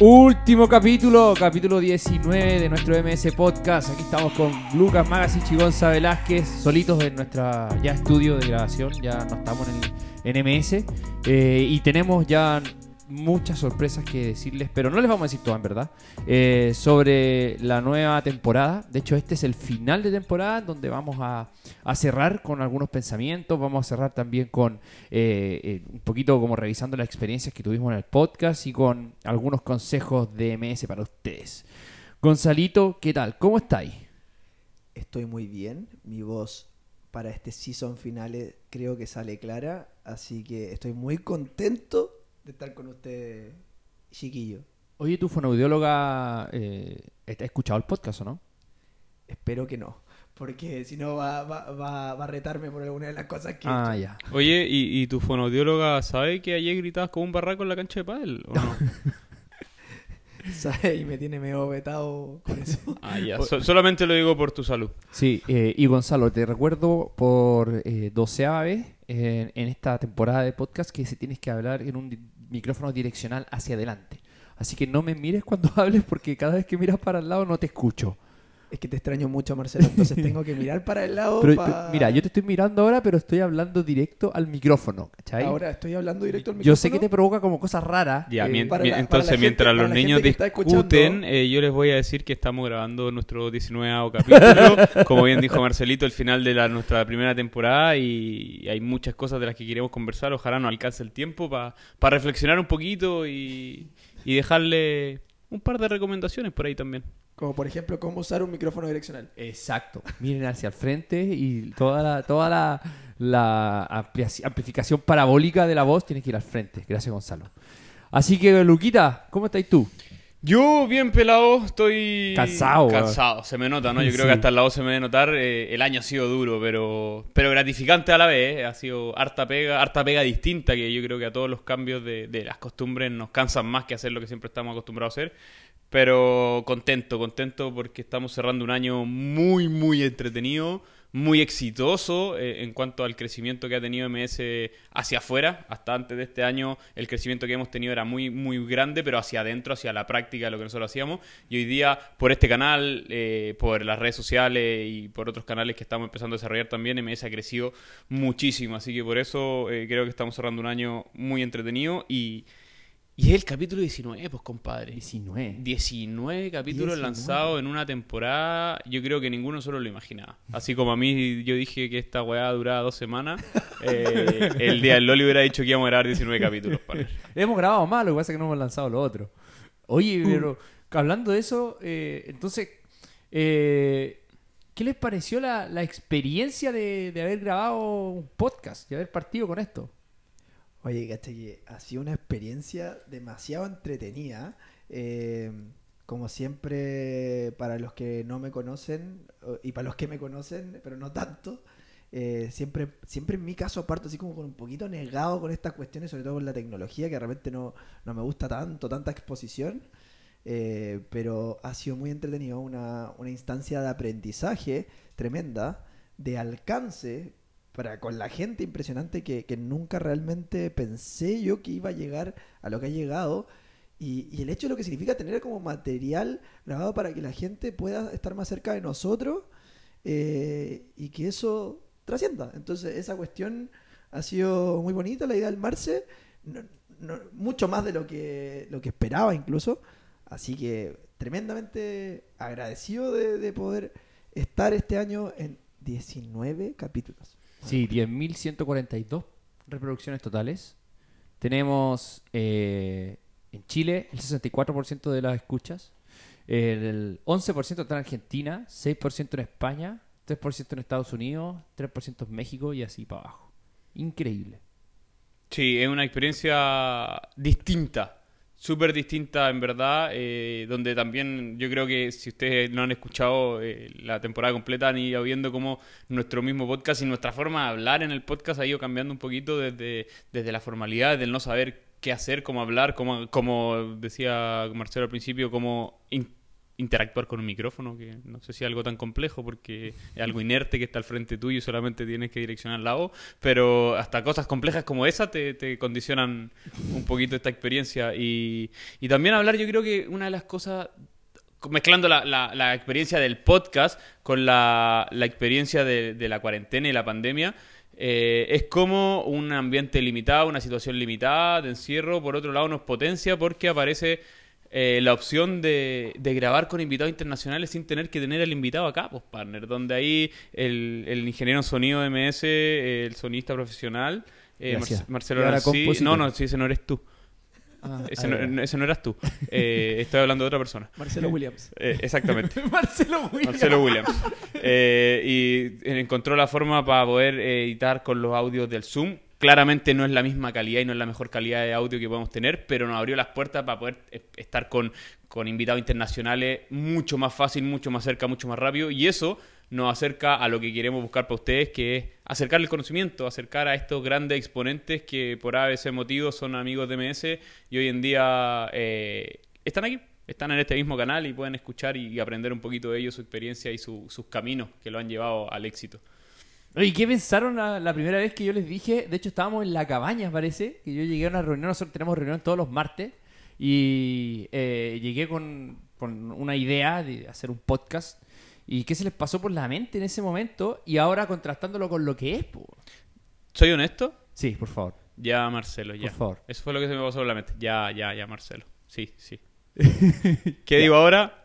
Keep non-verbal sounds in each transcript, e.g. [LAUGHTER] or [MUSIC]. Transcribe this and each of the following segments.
Último capítulo, capítulo 19 de nuestro MS Podcast. Aquí estamos con Lucas Magas y Chigonza Velázquez, solitos en nuestra ya estudio de grabación. Ya no estamos en, el, MS. Eh, y tenemos ya muchas sorpresas que decirles, pero no les vamos a decir todo en verdad, eh, sobre la nueva temporada. De hecho, este es el final de temporada donde vamos a, cerrar con algunos pensamientos, vamos a cerrar también con eh, eh, un poquito como revisando las experiencias que tuvimos en el podcast y con algunos consejos de MS para ustedes. Gonzalito, ¿qué tal? ¿Cómo estáis? Estoy muy bien, mi voz para este season final creo que sale clara, así que estoy muy contento de estar con usted, chiquillo. Oye, tu fonoaudióloga, eh, ¿has escuchado el podcast o no? Espero que no. Porque si no va, va, a retarme por alguna de las cosas que. Ah, ya. Oye, ¿y, tu fonoaudióloga sabe que ayer gritabas como un barraco en la cancha de pádel? ¿O no? [LAUGHS] ¿Sabe? Y me tiene medio vetado con eso. [LAUGHS] Ah, ya. solamente lo digo por tu salud. Sí, eh, y Gonzalo, te recuerdo por eh, doceava vez en, esta temporada de podcast que se tienes que hablar en un micrófono direccional hacia adelante. Así que no me mires cuando [LAUGHS] hables porque cada vez que miras para el lado no te escucho. Es que te extraño mucho, Marcelo, entonces tengo que mirar para el lado. [LAUGHS] mira, yo te estoy mirando ahora, pero estoy hablando directo al micrófono, ¿cachai? Ahora estoy hablando directo al micrófono. Yo sé que te provoca como cosas raras. Ya, eh, entonces, mientras los niños discuten, eh, yo les voy a decir que estamos grabando nuestro 19 capítulo. [LAUGHS] como bien dijo Marcelito, el final de la, nuestra primera temporada y hay muchas cosas de las que queremos conversar. Ojalá nos alcance el tiempo para reflexionar un poquito y dejarle un par de recomendaciones por ahí también. Como por ejemplo, cómo usar un micrófono direccional. Exacto. Miren hacia el frente y toda la, toda la, la amplificación parabólica de la voz tiene que ir al frente. Gracias, Gonzalo. Así que, Luquita, ¿cómo estás tú? Yo, bien pelado, estoy. Cansado. Cansado, se me nota, ¿no? Yo creo que hasta el lado se me debe notar. Eh, el año ha sido duro, pero, pero gratificante a la vez. ¿eh? Ha sido harta pega, harta pega distinta, que yo creo que a todos los cambios de, de las costumbres nos cansan más que hacer lo que siempre estamos acostumbrados a hacer. Pero contento, contento porque estamos cerrando un año muy, muy entretenido, muy exitoso eh, en cuanto al crecimiento que ha tenido MS hacia afuera. Hasta antes de este año el crecimiento que hemos tenido era muy, muy grande, pero hacia adentro, hacia la práctica de lo que nosotros hacíamos. Y hoy día, por este canal, eh, por las redes sociales y por otros canales que estamos empezando a desarrollar también, MS ha crecido muchísimo. Así que por eso eh, creo que estamos cerrando un año muy entretenido y y es el capítulo 19, pues, compadre. 19. 19 capítulos lanzados en una temporada. Yo creo que ninguno solo lo imaginaba. Así como a mí yo dije que esta weá duraba dos semanas, [LAUGHS] eh, el día del Loli hubiera dicho que íbamos a grabar 19 capítulos. [LAUGHS] hemos grabado más, lo que pasa es que no hemos lanzado lo otro. Oye, uh. pero hablando de eso, eh, entonces, eh, ¿qué les pareció la, experiencia de, de haber grabado un podcast, de haber partido con esto? Oye, caché que ha sido una experiencia demasiado entretenida. Eh, como siempre, para los que no me conocen y para los que me conocen, pero no tanto, eh, siempre, siempre en mi caso parto así como con un poquito negado con estas cuestiones, sobre todo con la tecnología, que de repente no, no me gusta tanto, tanta exposición. Eh, pero ha sido muy entretenido, una, una instancia de aprendizaje tremenda, de alcance, para con la gente impresionante que, nunca realmente pensé yo que iba a llegar a lo que ha llegado. Y, el hecho de lo que significa tener como material grabado para que la gente pueda estar más cerca de nosotros eh, y que eso trascienda. Entonces, esa cuestión ha sido muy bonita, la idea del Marce, mucho más de lo que, lo que esperaba incluso. Así que tremendamente agradecido de, de poder estar este año en 19 capítulos. Sí, 10.142 reproducciones totales. Tenemos eh, en Chile el 64% de las escuchas, el 11% está en Argentina, 6% en España, 3% en Estados Unidos, 3% en México y así para abajo. Increíble. Sí, es una experiencia distinta súper distinta en verdad, eh, donde también yo creo que si ustedes no han escuchado eh, la temporada completa han ido viendo cómo nuestro mismo podcast y nuestra forma de hablar en el podcast ha ido cambiando un poquito desde, desde la formalidad, del no saber qué hacer, cómo hablar, cómo, como decía Marcelo al principio, cómo interactuar con un micrófono, que no sé si es algo tan complejo porque es algo inerte que está al frente tuyo y solamente tienes que direccionar la voz, pero hasta cosas complejas como esa te, te condicionan un poquito esta experiencia. Y, y también hablar, yo creo que una de las cosas mezclando la, la, experiencia del podcast con la, la experiencia de, de, la cuarentena y la pandemia, eh, es como un ambiente limitado, una situación limitada de encierro, por otro lado nos potencia porque aparece eh, la opción de, de, grabar con invitados internacionales sin tener que tener al invitado acá, pues partner, donde ahí el, el ingeniero en sonido de MS, el sonista profesional, eh, Marcelo no, no, si ese no eres tú. Ah, [LAUGHS] ese, no, eras tú. Eh, estoy hablando de otra persona. Marcelo Williams. [LAUGHS] Eh, exactamente. [LAUGHS] Marcelo Williams. Marcelo Williams. Eh, y encontró la forma para poder editar con los audios del Zoom. Claramente no es la misma calidad y no es la mejor calidad de audio que podemos tener, pero nos abrió las puertas para poder estar con, con invitados internacionales mucho más fácil, mucho más cerca, mucho más rápido. Y eso nos acerca a lo que queremos buscar para ustedes, que es acercar el conocimiento, acercar a estos grandes exponentes que por ABC motivo son amigos de MS y hoy en día eh, están aquí, están en este mismo canal y pueden escuchar y, aprender un poquito de ellos, su experiencia y sus caminos que lo han llevado al éxito. ¿Y qué pensaron la, primera vez que yo les dije? De hecho, estábamos en la cabaña, parece, que yo llegué a una reunión, nosotros tenemos reunión todos los martes, y eh, llegué con, con una idea de hacer un podcast y qué se les pasó por la mente en ese momento y ahora contrastándolo con lo que es. ¿Soy honesto? Sí, por favor. Ya, Marcelo, ya. Por favor. Eso fue lo que se me pasó por la mente. Ya, ya, ya, Marcelo. Sí, sí. [LAUGHS] ¿Qué digo ahora?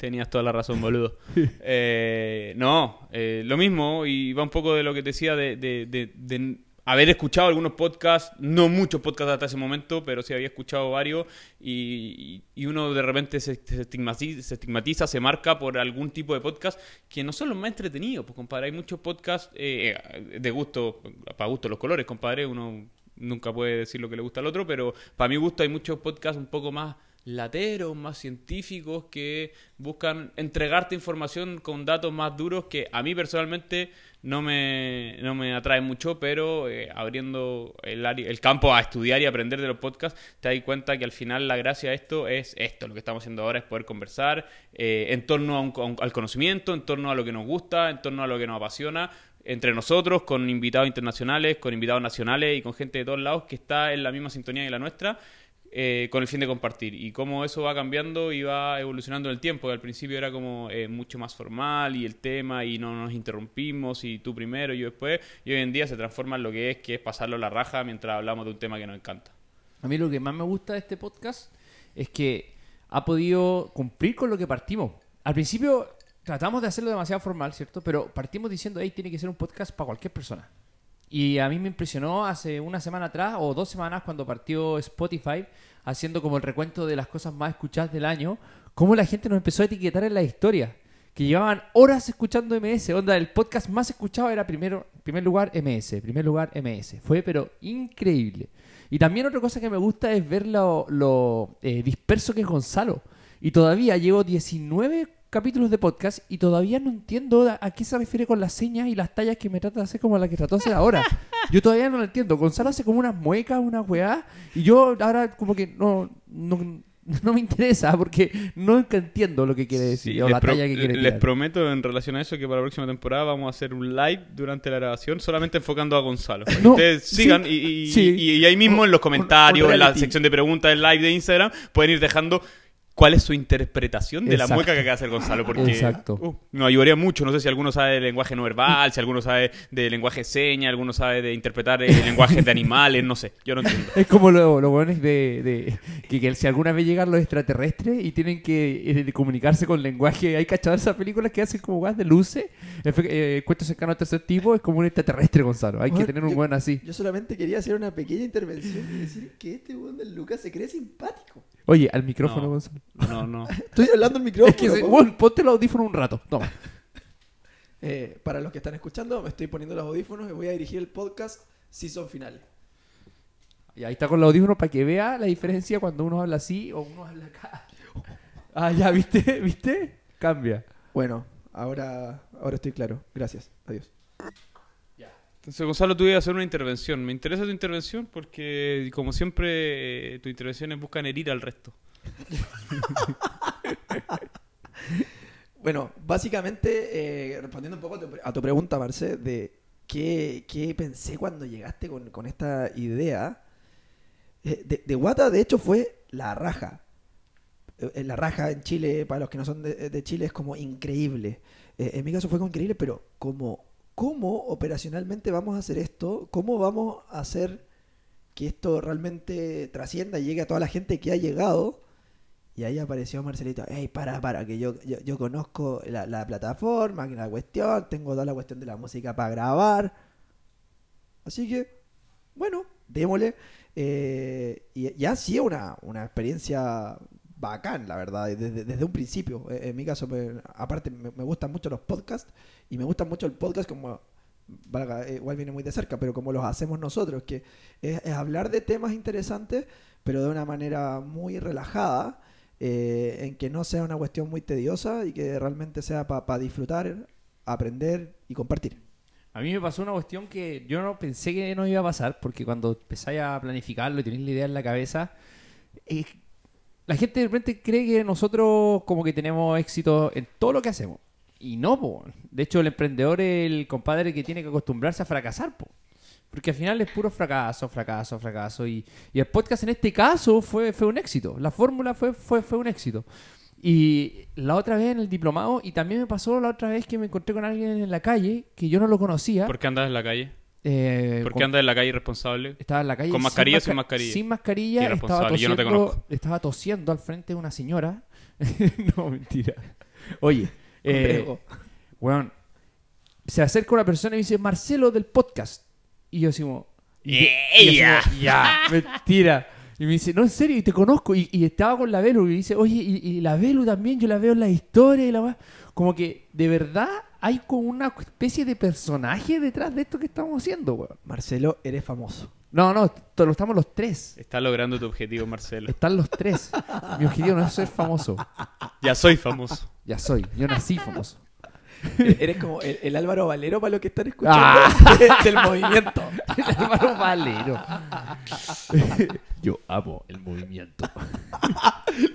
Tenías toda la razón, boludo. [LAUGHS] Eh, no, eh, lo mismo, y va un poco de lo que te decía de, de, de haber escuchado algunos podcasts, no muchos podcasts hasta ese momento, pero sí había escuchado varios y, uno de repente se, estigmatiza, se, marca por algún tipo de podcast que no son los más entretenidos, pues compadre, hay muchos podcasts eh, de gusto, para gusto los colores, compadre, uno nunca puede decir lo que le gusta al otro, pero para mi gusto hay muchos podcasts un poco más lateros, más científicos, que buscan entregarte información con datos más duros que a mí personalmente no me, no me atrae mucho, pero eh, abriendo el, el campo a estudiar y aprender de los podcasts, te das cuenta que al final la gracia de esto es esto, lo que estamos haciendo ahora es poder conversar eh, en torno al conocimiento, en torno a lo que nos gusta, en torno a lo que nos apasiona, entre nosotros, con invitados internacionales, con invitados nacionales y con gente de todos lados que está en la misma sintonía que la nuestra eh, con el fin de compartir y cómo eso va cambiando y va evolucionando en el tiempo, que al principio era como eh, mucho más formal y el tema y no nos interrumpimos y tú primero y yo después y hoy en día se transforma en lo que es, que es pasarlo a la raja mientras hablamos de un tema que nos encanta. A mí lo que más me gusta de este podcast es que ha podido cumplir con lo que partimos. Al principio tratamos de hacerlo demasiado formal, ¿cierto? Pero partimos diciendo, hey, tiene que ser un podcast para cualquier persona. Y a mí me impresionó hace una semana atrás o dos semanas cuando partió Spotify haciendo como el recuento de las cosas más escuchadas del año, cómo la gente nos empezó a etiquetar en la historia. Que llevaban horas escuchando MS. Onda, el podcast más escuchado era primero, primer lugar MS, primer lugar MS. Fue pero increíble. Y también otra cosa que me gusta es ver lo, eh, disperso que es Gonzalo. Y todavía llevo 19 capítulos de podcast y todavía no entiendo a qué se refiere con las señas y las tallas que me trata de hacer como la que trató de hacer ahora. [LAUGHS] Yo todavía no lo entiendo. Gonzalo hace como unas muecas, una weá, y yo ahora como que no, no, no me interesa porque no entiendo lo que quiere decir o la talla que quiere Les prometo en relación a eso que para la próxima temporada vamos a hacer un live durante la grabación solamente enfocando a Gonzalo. ustedes sigan y, y, ahí mismo en los comentarios, en la sección de preguntas del live de Instagram, pueden ir dejando cuál es su interpretación de la mueca que acaba de hacer Gonzalo. Porque Exacto. Uh, nos ayudaría mucho. No sé si alguno sabe de lenguaje no verbal, si alguno sabe de lenguaje seña, alguno sabe de interpretar el lenguaje de animales, no sé. Yo no entiendo. Es como lo, lo bueno de, de que, si alguna vez llegan los extraterrestres y tienen que eh, comunicarse con lenguaje. Hay cachado esas películas que hacen como guas de luces. Eh, cuento cercano al tercer tipo es como un extraterrestre, Gonzalo. Hay que tener un buen así. Yo solamente quería hacer una pequeña intervención y decir que este buen del Lucas se cree simpático. Oye, al micrófono, Gonzalo. No, no. [LAUGHS] Estoy hablando al micrófono. Es que, bueno, ponte el audífono un rato. Toma. [LAUGHS] Eh, para los que están escuchando, me estoy poniendo los audífonos y voy a dirigir el podcast season final. Y ahí está con los audífonos para que vea la diferencia cuando uno habla así o uno habla acá. [LAUGHS] Ah, ya, ¿viste? ¿Viste? Cambia. Bueno, ahora, ahora estoy claro. Gracias. Adiós. Entonces, Gonzalo, tú ibas a hacer una intervención. Me interesa tu intervención porque, como siempre, tus intervenciones buscan herir al resto. [LAUGHS] Bueno, básicamente, eh, respondiendo un poco a tu, pregunta, Marce, de qué, qué pensé cuando llegaste con, con esta idea. eh, de, de de hecho, fue la raja. Eh, La raja en Chile, para los que no son de, de Chile, es como increíble. En mi caso fue como increíble, pero como, ¿cómo operacionalmente vamos a hacer esto? ¿Cómo vamos a hacer que esto realmente trascienda y llegue a toda la gente que ha llegado? Y ahí apareció Marcelito, hey, para, para, que yo, yo, conozco la, la plataforma, la cuestión, tengo toda la cuestión de la música para grabar. Así que, bueno, démosle. Eh, y ya ha sido una, una experiencia bacán, la verdad, desde, desde un principio. Eh, En mi caso, pues, aparte, me, gustan mucho los podcasts y me gusta mucho el podcast como, valga, eh, igual viene muy de cerca, pero como los hacemos nosotros, que es hablar de temas interesantes, pero de una manera muy relajada, eh, en que no sea una cuestión muy tediosa y que realmente sea para disfrutar, aprender y compartir. A mí me pasó una cuestión que yo no pensé que nos iba a pasar, porque cuando empezáis a planificarlo y tenéis la idea en la cabeza, la gente de repente cree que nosotros como que tenemos éxito en todo lo que hacemos. Y no. De hecho, el emprendedor es el compadre que tiene que acostumbrarse a fracasar, po. Porque al final es puro fracaso, fracaso, fracaso. Y, y el podcast en este caso fue, fue un éxito. La fórmula fue, fue, fue un éxito. Y la otra vez en el diplomado, y también me pasó la otra vez que me encontré con alguien en la calle que yo no lo conocía. ¿Por qué andas en la calle? Eh, ¿Por qué andas en la calle irresponsable? Estaba en la calle ¿Con mascarilla o sin mascarilla? Sin mascarilla, estaba Irresponsable, yo no te tosiendo, conozco. estaba tosiendo al frente de una señora. [LAUGHS] no, mentira. Oye, [LAUGHS] eh, weón, se acerca una persona y me dice, Marcelo del podcast. Y yo así como, ya, mentira. Y me dice, no, en serio, y te conozco. Y, y estaba con la Velu y dice, oye, y, y la Velu también, yo la veo en la historia y la weá". Como que de verdad hay como una especie de personaje detrás de esto que estamos haciendo, weón. Marcelo, eres famoso. No, no, lo estamos los tres. Estás logrando tu objetivo, Marcelo. Están los tres. Mi objetivo no es ser famoso. Ya soy famoso. Ya soy. Yo nací famoso. [LAUGHS] Eres como el, el Álvaro Valero para los que están escuchando Ah. [LAUGHS] del movimiento. [LAUGHS] Álvaro Valero. Yo amo el movimiento.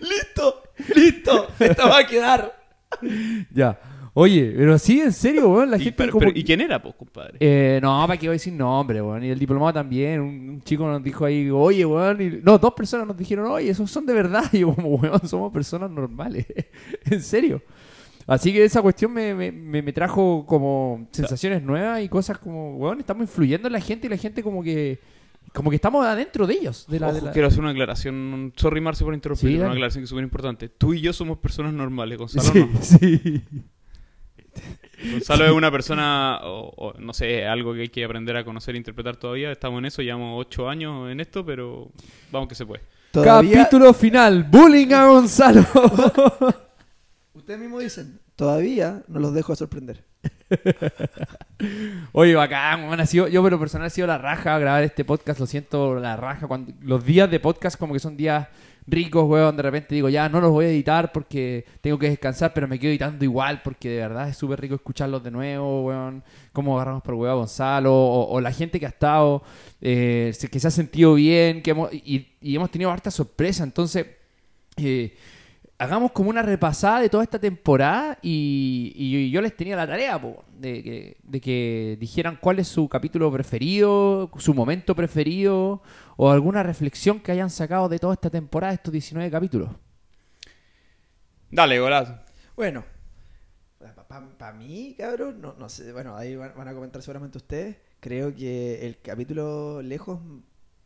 ¡Listo! ¡Listo! ¡Esto va a quedar! Ya. Oye, pero sí, en serio, weón. La ¿Y, gente pero- como pero- que- ¿y quién era, pues, compadre? Eh, no, para qué voy a decir nombre, weón. Y el diplomado también. Un, un chico nos dijo ahí, oye, weón. y- no, dos personas nos dijeron, oye, esos son de verdad. Y yo, como, weón, somos personas normales. en serio. Así que esa cuestión me, me, me- trajo como sensaciones nuevas y cosas como, weón, estamos influyendo en la gente y la gente como que. Como que estamos adentro de ellos. De la, de Ojo, la- quiero hacer una aclaración. Sorry, Marce, por interrumpir. Sí, una aclaración que es súper importante. Tú y yo somos personas normales. [LAUGHS] Gonzalo Sí, no. sí. Gonzalo es una persona, o, o no sé, algo que hay que aprender a conocer e interpretar todavía. Estamos en eso, llevamos ocho años en esto, pero vamos que se puede. Todavía, Capítulo final. Bullying a Gonzalo. [LAUGHS] ustedes mismos dicen, todavía no los dejo sorprender. [LAUGHS] Oye, bacán, weón, ha sido, yo pero personal ha sido la raja grabar este podcast, lo siento, la raja. Cuando, los días de podcast como que son días ricos, weón, de repente digo, ya no los voy a editar porque tengo que descansar, pero me quedo editando igual porque de verdad es súper rico escucharlos de nuevo, weón. Cómo agarramos por huevo a Gonzalo o, o la gente que ha estado, eh, que se ha sentido bien, que hemos, y, y hemos tenido harta sorpresa, entonces... eh, hagamos como una repasada de toda esta temporada y, y yo les tenía la tarea po, de, que, de que dijeran cuál es su capítulo preferido, su momento preferido o alguna reflexión que hayan sacado de toda esta temporada, estos 19 capítulos. Dale, golazo. Bueno, para mí, cabrón, no, no sé, bueno, ahí van, van a comentar seguramente ustedes. Creo que el capítulo lejos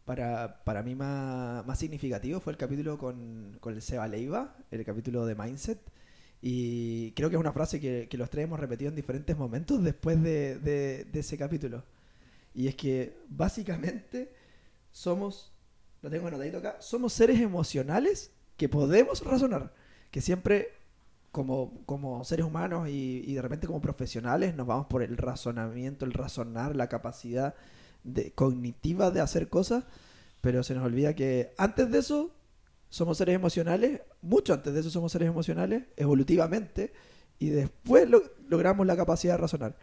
para, para mí más, más significativo fue el capítulo con, con el Seba Leiva, el capítulo de Mindset. Y creo que es una frase que, que los tres hemos repetido en diferentes momentos después de, de- de ese capítulo. Y es que básicamente somos, lo tengo anotadito acá, somos seres emocionales que podemos razonar. Que siempre como, como seres humanos y, y de repente como profesionales nos vamos por el razonamiento, el razonar, la capacidad de, cognitiva de hacer cosas, pero se nos olvida que antes de eso somos seres emocionales, mucho antes de eso somos seres emocionales, evolutivamente, y después lo- logramos la capacidad de razonar.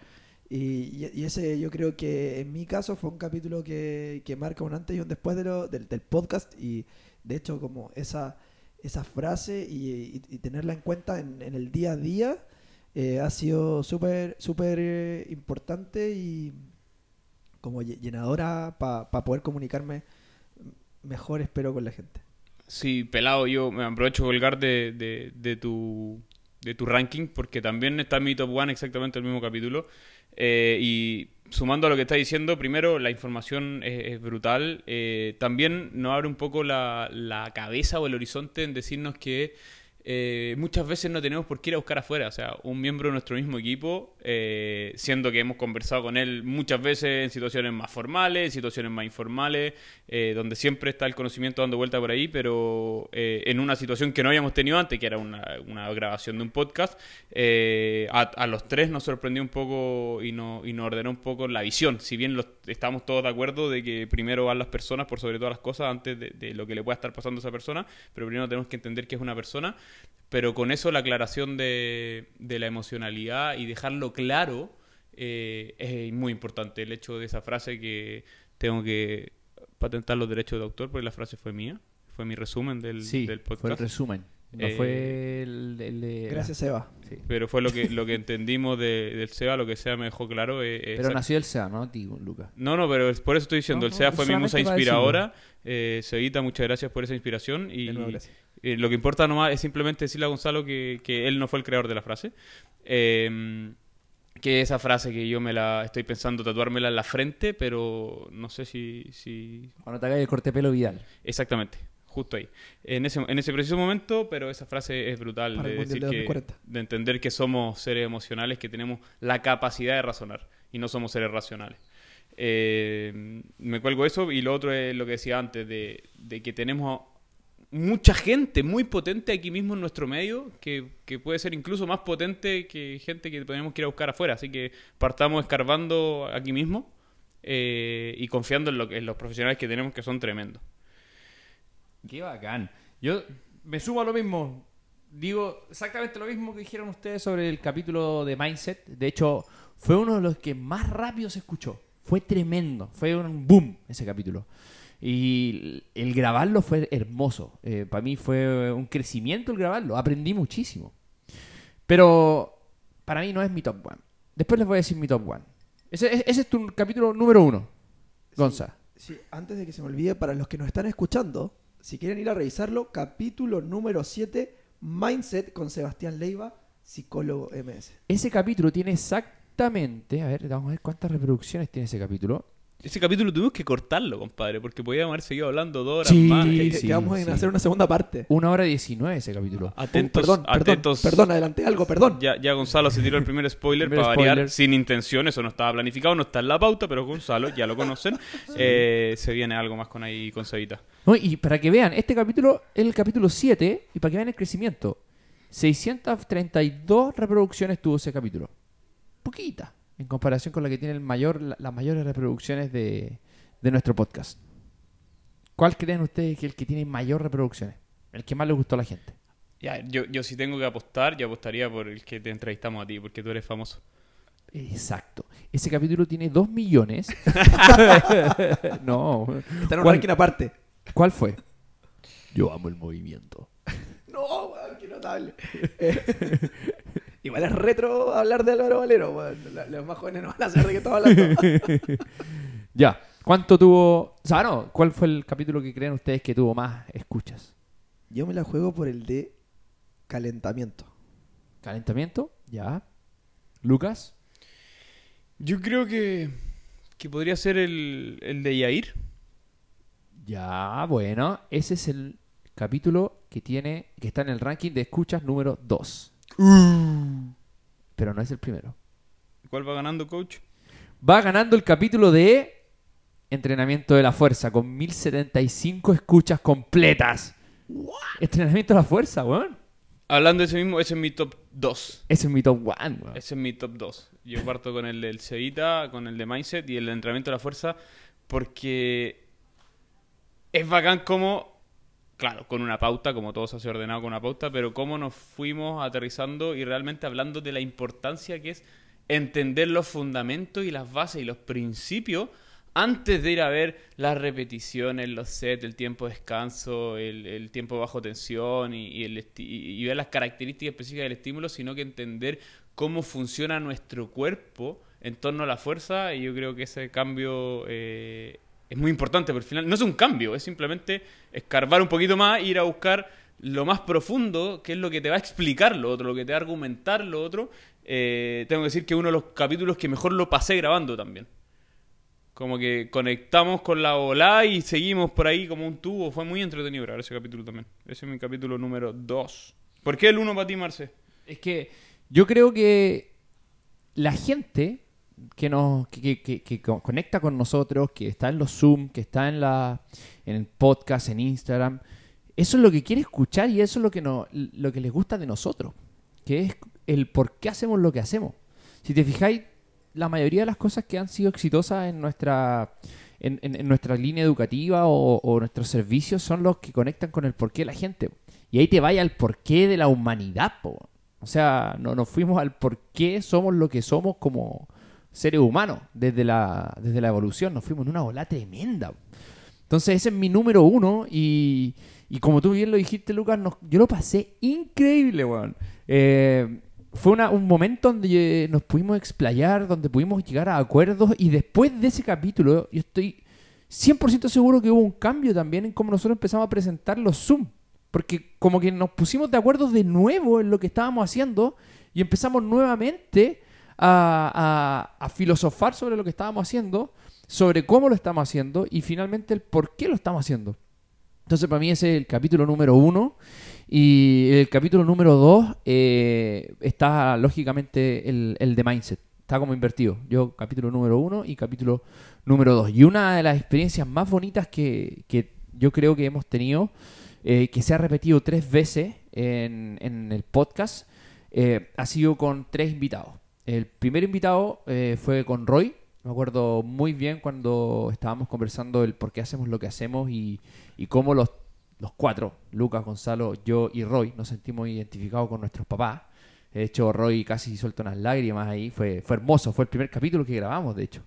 Y, y- ese yo creo que en mi caso fue un capítulo que, que marca un antes y un después de lo, del, del podcast y de hecho como esa, esa frase y, y- y tenerla en cuenta en, en el día a día eh, ha sido súper, súper eh, importante y como lle- llenadora para poder comunicarme mejor, espero, con la gente. Sí, pelado, yo me aprovecho de colgar de, de, de tu, de tu ranking porque también está en mi top one exactamente el mismo capítulo. Eh, y sumando a lo que estás diciendo, primero, la información es, es brutal. Eh, también nos abre un poco la, la cabeza o el horizonte en decirnos que eh, muchas veces no tenemos por qué ir a buscar afuera. O sea, un miembro de nuestro mismo equipo, eh, siendo que hemos conversado con él muchas veces en situaciones más formales, en situaciones más informales, eh, donde siempre está el conocimiento dando vuelta por ahí, pero eh, en una situación que no habíamos tenido antes, que era una, una grabación de un podcast, eh, a, a los tres nos sorprendió un poco y, no, y nos ordenó un poco la visión. Si bien los, estamos todos de acuerdo de que primero van las personas por sobre todas las cosas antes de, de lo que le pueda estar pasando a esa persona, pero primero tenemos que entender que es una persona pero con eso la aclaración de, de la emocionalidad y dejarlo claro eh, es muy importante. El hecho de esa frase que tengo que patentar los derechos de autor, porque la frase fue mía, fue mi resumen del, Sí, del fue el podcast. resumen. No Eh, fue el, el de- Gracias. Sí. pero fue lo que, lo que [LAUGHS] entendimos de- del SEA, lo que SEA me dejó claro. eh, eh, Pero nació el SEA, ¿no? Digo, Lucas. No, no, pero es- por eso estoy diciendo, No, el no, SEA fue mi musa inspiradora. Eh, muchas gracias por esa inspiración. Y De nuevo, gracias. Eh, lo que importa nomás es simplemente decirle a Gonzalo que, que él no fue el creador de la frase. Eh, que esa frase que yo me la estoy pensando tatuármela en la frente, pero no sé si... si... Cuando te hagas el corte pelo Vidal. Exactamente, justo ahí. En ese, en ese preciso momento, pero esa frase es brutal de decir de que... 2040. De entender que somos seres emocionales, que tenemos la capacidad de razonar y no somos seres racionales. Eh, me cuelgo eso y lo otro es lo que decía antes, de, de que tenemos mucha gente muy potente aquí mismo en nuestro medio, que, que puede ser incluso más potente que gente que tenemos que ir a buscar afuera. Así que partamos escarbando aquí mismo eh, y confiando en, lo en los profesionales que tenemos que son tremendos. Qué bacán. Yo me sumo a lo mismo. Digo exactamente lo mismo que dijeron ustedes sobre el capítulo de Mindset. De hecho, fue uno de los que más rápido se escuchó. Fue tremendo. Fue un boom ese capítulo. Y el grabarlo fue hermoso. Para mí fue un crecimiento el grabarlo. Aprendí muchísimo. Pero para mí no es mi top one. Después les voy a decir mi top one. Ese, ese es tu capítulo número uno, Gonza. Sí, antes de que se me olvide, para los que nos están escuchando, si quieren ir a revisarlo, capítulo número 7, Mindset con Sebastián Leiva, psicólogo MS. Ese capítulo tiene exactamente, a ver, vamos a ver cuántas reproducciones tiene ese capítulo. Ese capítulo tuvimos que cortarlo, compadre, porque podíamos haber seguido hablando dos horas Sí. más. Sí, vamos sí. a hacer una segunda parte. Una hora diecinueve ese capítulo. Atentos, Uh, perdón, perdón, atentos. perdón, adelanté algo, perdón. Ya, ya Gonzalo se tiró el primer spoiler Primer para variar, sin intención, eso no estaba planificado, no está en la pauta, pero Gonzalo, ya lo conocen, [LAUGHS] eh, se viene algo más con ahí con Cevita. No, y para que vean, este capítulo es el capítulo 7, y para que vean el crecimiento, 632 reproducciones tuvo ese capítulo. Poquita, en comparación con la que tiene el mayor, la- las mayores reproducciones de, de nuestro podcast. ¿Cuál creen ustedes que es el que tiene mayor reproducciones? El que más le gustó a la gente. Ya, yo, yo si tengo que apostar, yo apostaría por el que te entrevistamos a ti, porque tú eres famoso. Exacto. Ese capítulo tiene 2 millones. [LAUGHS] no. Está en un ¿Cuál? ranking aparte. ¿Cuál fue? Yo amo el movimiento. [LAUGHS] No, weón, qué notable. [LAUGHS] Igual es retro hablar de Álvaro Valero, weón. Los más jóvenes no van a saber de qué estamos hablando. [LAUGHS] Ya. ¿Cuánto tuvo? O sea, no. ¿Cuál fue el capítulo que creen ustedes que tuvo más escuchas? Yo me la juego por el de calentamiento. ¿Calentamiento? Ya. ¿Lucas? Yo creo que, que podría ser el, el de Yair. Ya, bueno. Ese es el capítulo que tiene, que está en el ranking de escuchas número 2. Pero no es el primero. ¿Cuál va ganando, coach? Va ganando el capítulo de Entrenamiento de la Fuerza con 1075 escuchas completas. Entrenamiento de la Fuerza, weón. Hablando de ese mismo, ese es mi top 2. Ese es mi top one, weón. Ese es mi top 2. Yo parto con el del Cevita, con el de Mindset y el de entrenamiento de la fuerza, porque es bacán como, claro, con una pauta, como todo se hace ordenado con una pauta, pero cómo nos fuimos aterrizando y realmente hablando de la importancia que es entender los fundamentos y las bases y los principios antes de ir a ver las repeticiones, los sets, el tiempo de descanso, el, tiempo bajo tensión y, el y, ver las características específicas del estímulo, sino que entender cómo funciona nuestro cuerpo en torno a la fuerza. Y yo creo que ese cambio eh, es muy importante, pero al final no es un cambio, es simplemente escarbar un poquito más, ir a buscar lo más profundo, que es lo que te va a explicar lo otro, lo que te va a argumentar lo otro. Eh, tengo que decir que uno de los capítulos que mejor lo pasé grabando también. Como que conectamos con la ola y seguimos por ahí como un tubo. Fue muy entretenido grabar ese capítulo también. Ese es mi capítulo número 2. ¿Por qué el 1 para ti, Marce? Es que yo creo que la gente que nos que, conecta con nosotros, que está en los Zoom, que está en la en el podcast, en Instagram, eso es lo que quiere escuchar y eso es lo que no, lo que les gusta de nosotros, que es el por qué hacemos lo que hacemos. Si te fijáis, la mayoría de las cosas que han sido exitosas en nuestra en, nuestra línea educativa o, nuestros servicios son los que conectan con el porqué de la gente. Y ahí te vaya al porqué de la humanidad. Po. O sea, no, nos fuimos al por qué somos lo que somos como, seres humanos desde la, desde la evolución. Nos fuimos en una ola tremenda. Entonces ese es mi número uno y, y como tú bien lo dijiste, Lucas, yo lo pasé increíble, weón. Eh, fue un momento donde nos pudimos explayar, donde pudimos llegar a acuerdos y después de ese capítulo yo estoy 100% seguro que hubo un cambio también en cómo nosotros empezamos a presentar los Zoom. Porque como que nos pusimos de acuerdo de nuevo en lo que estábamos haciendo y empezamos nuevamente a, filosofar sobre lo que estábamos haciendo, sobre cómo lo estamos haciendo y finalmente el por qué lo estamos haciendo. Entonces, para mí ese es el capítulo número uno. Y el capítulo número dos eh, está, lógicamente, el, el, de Mindset. Está como invertido. Yo, capítulo número uno y capítulo número dos. Y una de las experiencias más bonitas que, yo creo que hemos tenido, eh, que se ha repetido tres veces en, el podcast, eh, ha sido con tres invitados. El primer invitado eh, fue con Roy. Me acuerdo muy bien cuando estábamos conversando el por qué hacemos lo que hacemos y, cómo los, los cuatro, Lucas, Gonzalo, yo y Roy, nos sentimos identificados con nuestros papás. De hecho, Roy casi suelta unas lágrimas ahí. Fue, fue hermoso, fue el primer capítulo que grabamos, de hecho.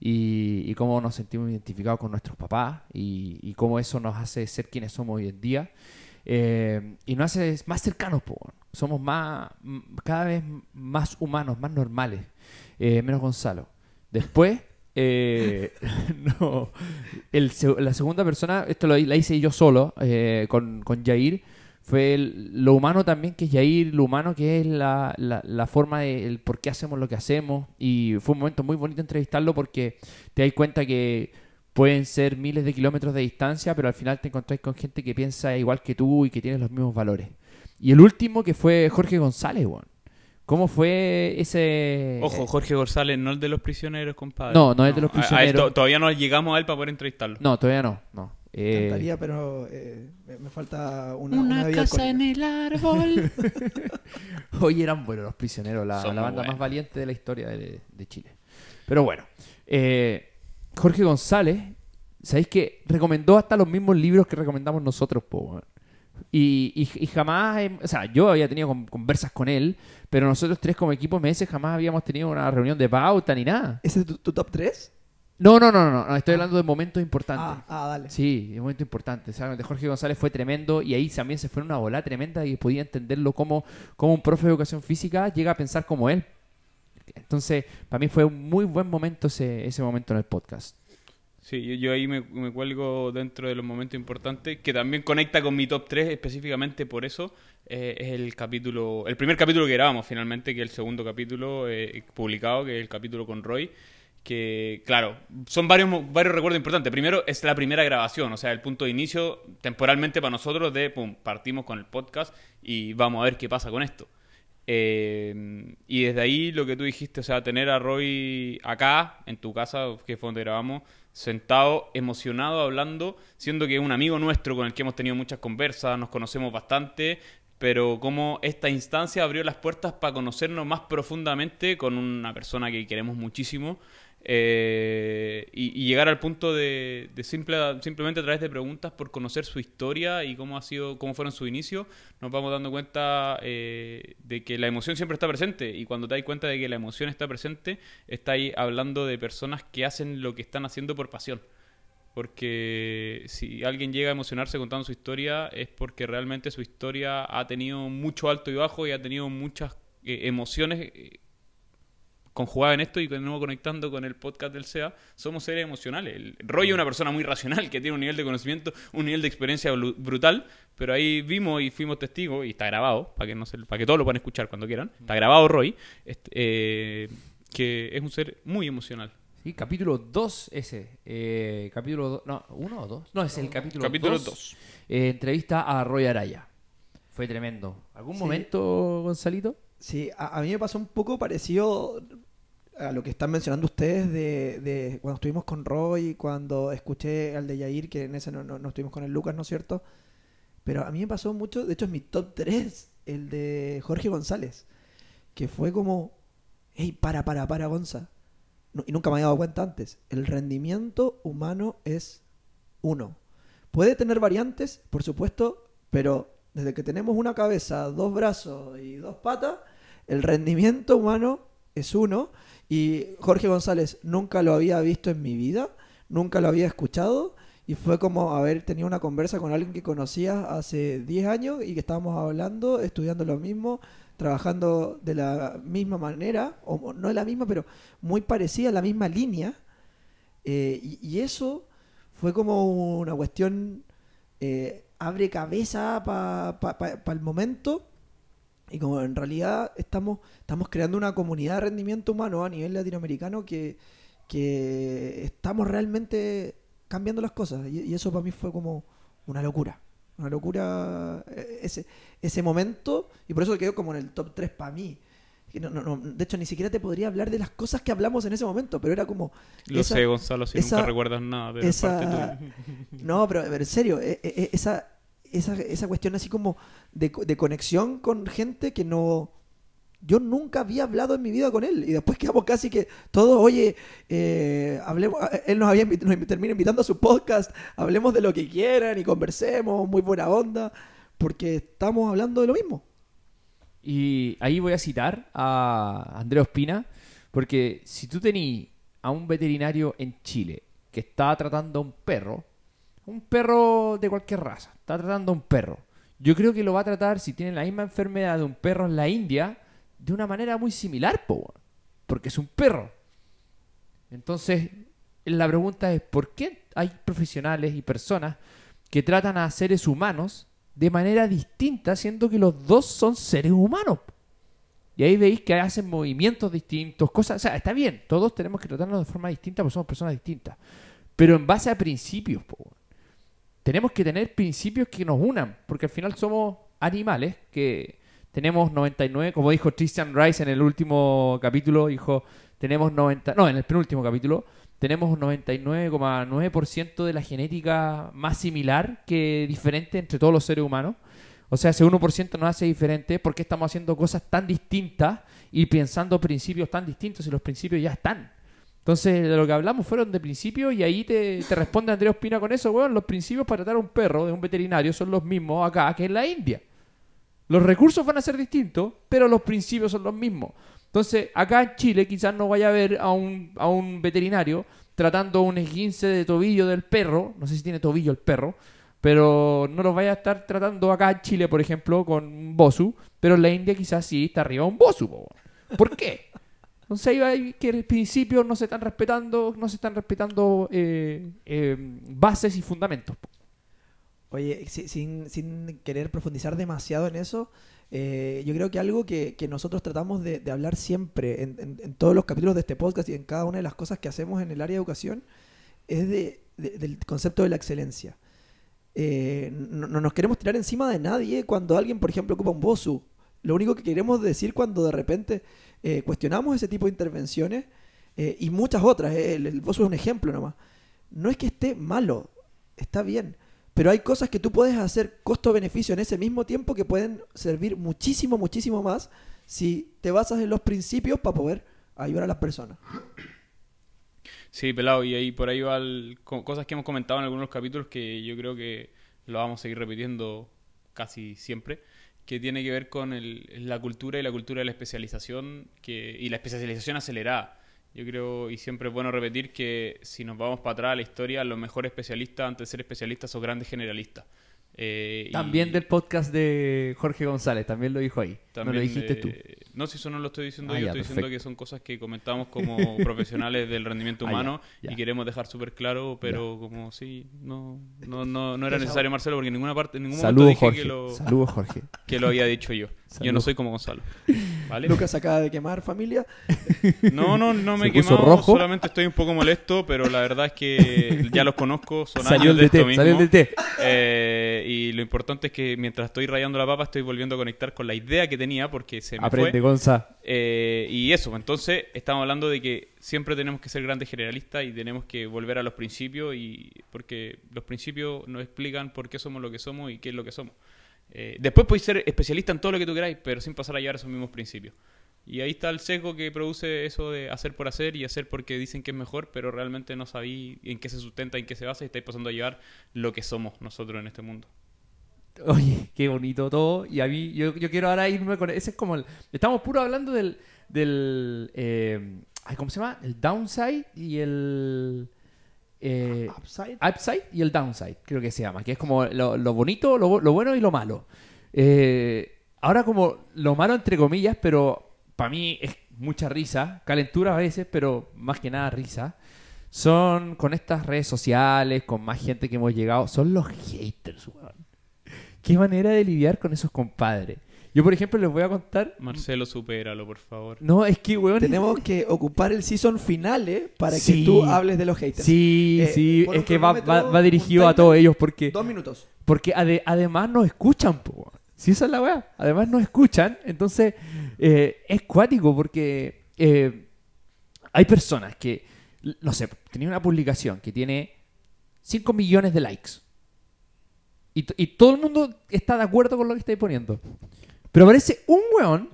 Y, cómo nos sentimos identificados con nuestros papás y, cómo eso nos hace ser quienes somos hoy en día. Eh, y nos hace más cercanos, po, somos más, cada vez más humanos, más normales. Eh, menos Gonzalo. Después, eh, [LAUGHS] no, la segunda persona, esto lo, la hice yo solo, con, con Jair, fue lo humano también que es Jair, lo humano que es la, la, forma de por qué hacemos lo que hacemos. Y fue un momento muy bonito entrevistarlo porque te das cuenta que pueden ser miles de kilómetros de distancia, pero al final te encontrás con gente que piensa igual que tú y que tiene los mismos valores. Y el último que fue Jorge González, weón. ¿Cómo fue ese...? Ojo, Jorge González, no el de los prisioneros, compadre. No, no es de los prisioneros. todavía no llegamos a él para poder entrevistarlo. No, todavía no, no. Eh... pero eh, me falta una, una, casa en el árbol. [LAUGHS] Hoy eran buenos los prisioneros, la, banda más valiente de la historia de, Chile. Pero bueno, eh, Jorge González, ¿sabéis que recomendó hasta los mismos libros que recomendamos nosotros, po, y, y, jamás, o sea, yo había tenido conversas con él, pero nosotros tres como equipo MS jamás habíamos tenido una reunión de pauta ni nada. ¿Ese es tu, top 3? No, no, no, no, estoy ah. hablando de momentos importantes. Ah, ah, dale. Sí, de momentos importantes. O sea, de Jorge González fue tremendo y ahí también se fue una bola tremenda y podía entenderlo como, como un profe de educación física llega a pensar como él. Entonces, para mí fue un muy buen momento ese, ese momento en el podcast. Sí, yo, ahí me, cuelgo dentro de los momentos importantes, que también conecta con mi top 3 específicamente por eso. Eh, es el capítulo, el primer capítulo que grabamos finalmente, que es el segundo capítulo eh, publicado, que es el capítulo con Roy. Que, claro, son varios, varios recuerdos importantes. Primero, es la primera grabación, o sea, el punto de inicio temporalmente para nosotros de, pum, partimos con el podcast y vamos a ver qué pasa con esto. Eh, y desde ahí lo que tú dijiste, o sea, tener a Roy acá, en tu casa, que fue donde grabamos, sentado, emocionado, hablando, siendo que es un amigo nuestro con el que hemos tenido muchas conversas, nos conocemos bastante, pero como esta instancia abrió las puertas para conocernos más profundamente con una persona que queremos muchísimo. Eh, y, llegar al punto de, simple, simplemente a través de preguntas por conocer su historia y cómo ha sido, cómo fueron sus inicios, nos vamos dando cuenta eh, de que la emoción siempre está presente. Y cuando te das cuenta de que la emoción está presente, está ahí hablando de personas que hacen lo que están haciendo por pasión. Porque si alguien llega a emocionarse contando su historia, es porque realmente su historia ha tenido mucho alto y bajo y ha tenido muchas eh, emociones conjugada en esto y de nuevo conectando con el podcast del SEA, somos seres emocionales. El Roy es una persona muy racional, que tiene un nivel de conocimiento, un nivel de experiencia brutal, pero ahí vimos y fuimos testigos, y está grabado, para que, no se, para que todos lo puedan escuchar cuando quieran, está grabado Roy, este, eh, que es un ser muy emocional. Sí, capítulo 2 ese. Eh, capítulo 2. No, ¿uno o dos? No, es el capítulo 2. Capítulo 2. Eh, entrevista a Roy Araya. Fue tremendo. ¿Algún momento, Gonzalito? Sí, a, mí me pasó un poco parecido a lo que están mencionando ustedes de, cuando estuvimos con Roy, cuando escuché al de Yair, que en ese no, no, estuvimos con el Lucas, ¿no es cierto? Pero a mí me pasó mucho, de hecho es mi top 3, el de Jorge González, que fue como, hey, para, para, para, Gonza. y nunca me había dado cuenta antes. El rendimiento humano es uno. Puede tener variantes, por supuesto, pero desde que tenemos una cabeza, dos brazos y dos patas, el rendimiento humano es uno. Y Jorge González nunca lo había visto en mi vida, nunca lo había escuchado. Y fue como haber tenido una conversa con alguien que conocía hace 10 años y que estábamos hablando, estudiando lo mismo, trabajando de la misma manera, o no de la misma, pero muy parecida la misma línea. Eh, y, eso fue como una cuestión eh, abre cabeza para el momento. Y como en realidad estamos, estamos creando una comunidad de rendimiento humano a nivel latinoamericano que, que estamos realmente cambiando las cosas. Y, eso para mí fue como una locura. Una locura eh, ese, ese momento. Y por eso quedó como en el top 3 para mí. de hecho, ni siquiera te podría hablar de las cosas que hablamos en ese momento, pero era como... Lo sé, Gonzalo, si nunca recuerdas nada, pero esa, [LAUGHS] No, pero, pero, en serio, e, e, e, esa, esa, esa cuestión así como de, de, conexión con gente que no... Yo nunca había hablado en mi vida con él y después quedamos casi que todos, oye, eh, hablemos, él nos, había nos termina invitando a su podcast, hablemos de lo que quieran y conversemos, muy buena onda, porque estamos hablando de lo mismo. Y ahí voy a citar a Andrés Ospina, porque si tú tenías a un veterinario en Chile que está tratando a un perro, un perro de cualquier raza, está tratando a un perro. Yo creo que lo va a tratar, si tiene la misma enfermedad de un perro en la India, de una manera muy similar, porque es un perro. Entonces, la pregunta es, ¿por qué hay profesionales y personas que tratan a seres humanos de manera distinta, siendo que los dos son seres humanos? Y ahí veis que hacen movimientos distintos, cosas... O sea, está bien, todos tenemos que tratarnos de forma distinta porque somos personas distintas. Pero en base a principios, po tenemos que tener principios que nos unan, porque al final somos animales que tenemos 99, como dijo Christian Rice en el último capítulo, dijo, tenemos 90, no, en el penúltimo capítulo, tenemos 99,9% de la genética más similar que diferente entre todos los seres humanos. O sea, ese 1% nos hace diferente porque estamos haciendo cosas tan distintas y pensando principios tan distintos y los principios ya están. Entonces, de lo que hablamos fueron de principios y ahí te, responde Andrés Ospina con eso, weón. Los principios para tratar a un perro de un veterinario son los mismos acá que en la India. Los recursos van a ser distintos, pero los principios son los mismos. Entonces, acá en Chile quizás no vaya a ver a un, a un veterinario tratando un esguince de tobillo del perro, no sé si tiene tobillo el perro, pero no lo vaya a estar tratando acá en Chile, por ejemplo, con un bosu, pero en la India quizás sí está arriba un bosu. ¿Por qué? Entonces ahí que el principio no se están respetando, no se están respetando eh, eh, bases y fundamentos. Oye, sin, sin, querer profundizar demasiado en eso, eh, yo creo que algo que, nosotros tratamos de, hablar siempre en, todos los capítulos de este podcast y en cada una de las cosas que hacemos en el área de educación es de, del concepto de la excelencia. no, no, nos queremos tirar encima de nadie cuando alguien, por ejemplo, ocupa un BOSU. Lo único que queremos decir cuando de repente eh, cuestionamos ese tipo de intervenciones eh, y muchas otras. Eh, el, vos sos un ejemplo nomás. No es que esté malo, está bien. Pero hay cosas que tú puedes hacer costo-beneficio en ese mismo tiempo que pueden servir muchísimo, muchísimo más si te basas en los principios para poder ayudar a las personas. Sí, pelado, y ahí por ahí va cosas que hemos comentado en algunos capítulos que yo creo que lo vamos a seguir repitiendo casi siempre, que tiene que ver con la cultura y la cultura de la especialización que, y la especialización acelerada. Yo creo, y siempre es bueno repetir, que si nos vamos para atrás a la historia, los mejores especialistas antes de ser especialistas son grandes generalistas. Eh, también del podcast de Jorge González, también lo dijo ahí. no lo dijiste tú. No, si eso no lo estoy diciendo ah, yo, estoy diciendo que son cosas que comentamos como [LAUGHS] profesionales del rendimiento ah, humano y queremos dejar súper claro, pero como sí, no, no, no, no era necesario Marcelo porque en ninguna parte, en ningún momento dije que lo, Jorge. que lo había dicho yo. Yo no soy como Gonzalo. ¿Vale? Lucas acaba de quemar familia. No, no, no me he quemado, solamente estoy un poco molesto, pero la verdad es que ya los conozco, son años de esto mismo. Eh, y lo importante es que mientras estoy rayando la papa estoy volviendo a conectar con la idea que tenía porque se me Aprende, Gonza. Eh, y eso, entonces estamos hablando de que siempre tenemos que ser grandes generalistas y tenemos que volver a los principios y porque los principios nos explican por qué somos lo que somos y qué es lo que somos. Eh, después podéis ser especialista en todo lo que tú queráis, pero sin pasar a llevar esos mismos principios. Y ahí está el sesgo que produce eso de hacer por hacer y hacer porque dicen que es mejor, pero realmente no sabéis en qué se sustenta, en qué se basa y estáis pasando a llevar lo que somos nosotros en este mundo. Oye, qué bonito todo. Y a mí, yo, quiero ahora irme con. Ese es como el. Estamos puro hablando del. del eh, ¿Cómo se llama? El downside y el. Eh, upside. upside y el downside, creo que se llama, que es como lo, bonito, lo, bueno y lo malo. Eh, ahora como lo malo entre comillas, pero para mí es mucha risa, calentura a veces, pero más que nada risa. Son con estas redes sociales, con más gente que hemos llegado, son los haters, weón. Qué manera de lidiar con esos compadres. Yo, por ejemplo, les voy a contar. Marcelo, supéralo, por favor. No, es que, weón. Tenemos que ocupar el season finales para que tú hables de los haters. Sí, eh, sí, es que va, dirigido a todos ellos porque. Dos minutos. Porque además nos escuchan, po. Si esa es la weá. Además nos escuchan, entonces eh, es cuático porque eh, hay personas que, no sé, tenía una publicación que tiene 5 millones de likes. Y, y todo el mundo está de acuerdo con lo que estáis poniendo. Pero aparece un weón,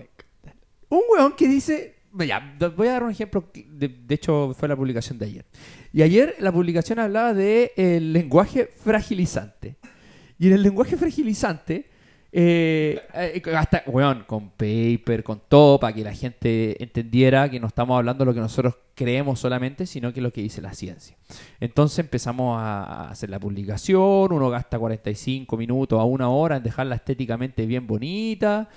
un weón que dice, ya, voy a dar un ejemplo, de, hecho fue la publicación de ayer. Y ayer la publicación hablaba de el lenguaje fragilizante. Y en el lenguaje fragilizante, eh, eh, hasta, con paper, con todo, para que la gente entendiera que no estamos hablando lo que nosotros creemos solamente, sino que lo que dice la ciencia. Entonces empezamos a hacer la publicación, uno gasta 45 minutos a una hora en dejarla estéticamente bien bonita,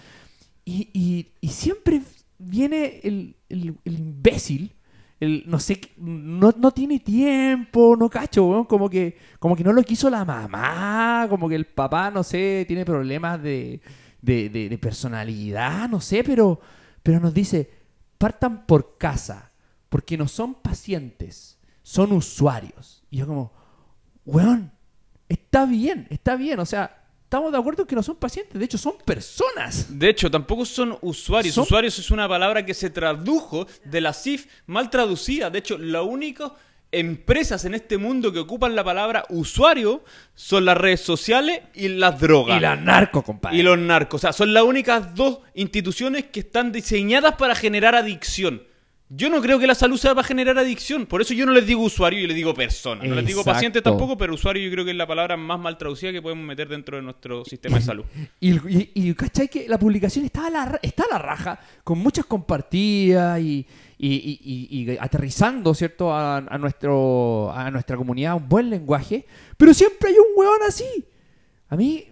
y, siempre viene el, el imbécil no sé, no, no, tiene tiempo, no cacho, como que, como que no lo quiso la mamá, como que el papá, no sé, tiene problemas de, de, personalidad, no sé, pero, pero nos dice, partan por casa, porque no son pacientes, son usuarios. Y yo como, weón, está bien, está bien, o sea, estamos de acuerdo que no son pacientes, de hecho son personas. De hecho, tampoco son usuarios. Usuarios es una palabra que se tradujo de la CIF mal traducida. De hecho, la única empresas en este mundo que ocupan la palabra usuario son las redes sociales y las drogas. Y las narcos, compadre. Y los narcos. O sea, son las únicas dos instituciones que están diseñadas para generar adicción. Yo no creo que la salud sea para generar adicción. Por eso yo no les digo usuario, y les digo persona. No les digo paciente tampoco, pero usuario yo creo que es la palabra más mal traducida que podemos meter dentro de nuestro sistema de salud. [LAUGHS] y, y, ¿cachai? Que la publicación está a la, está a la raja, con muchas compartidas y, y aterrizando, ¿cierto? A, nuestro, a nuestra comunidad un buen lenguaje. Pero siempre hay un hueón así. A mí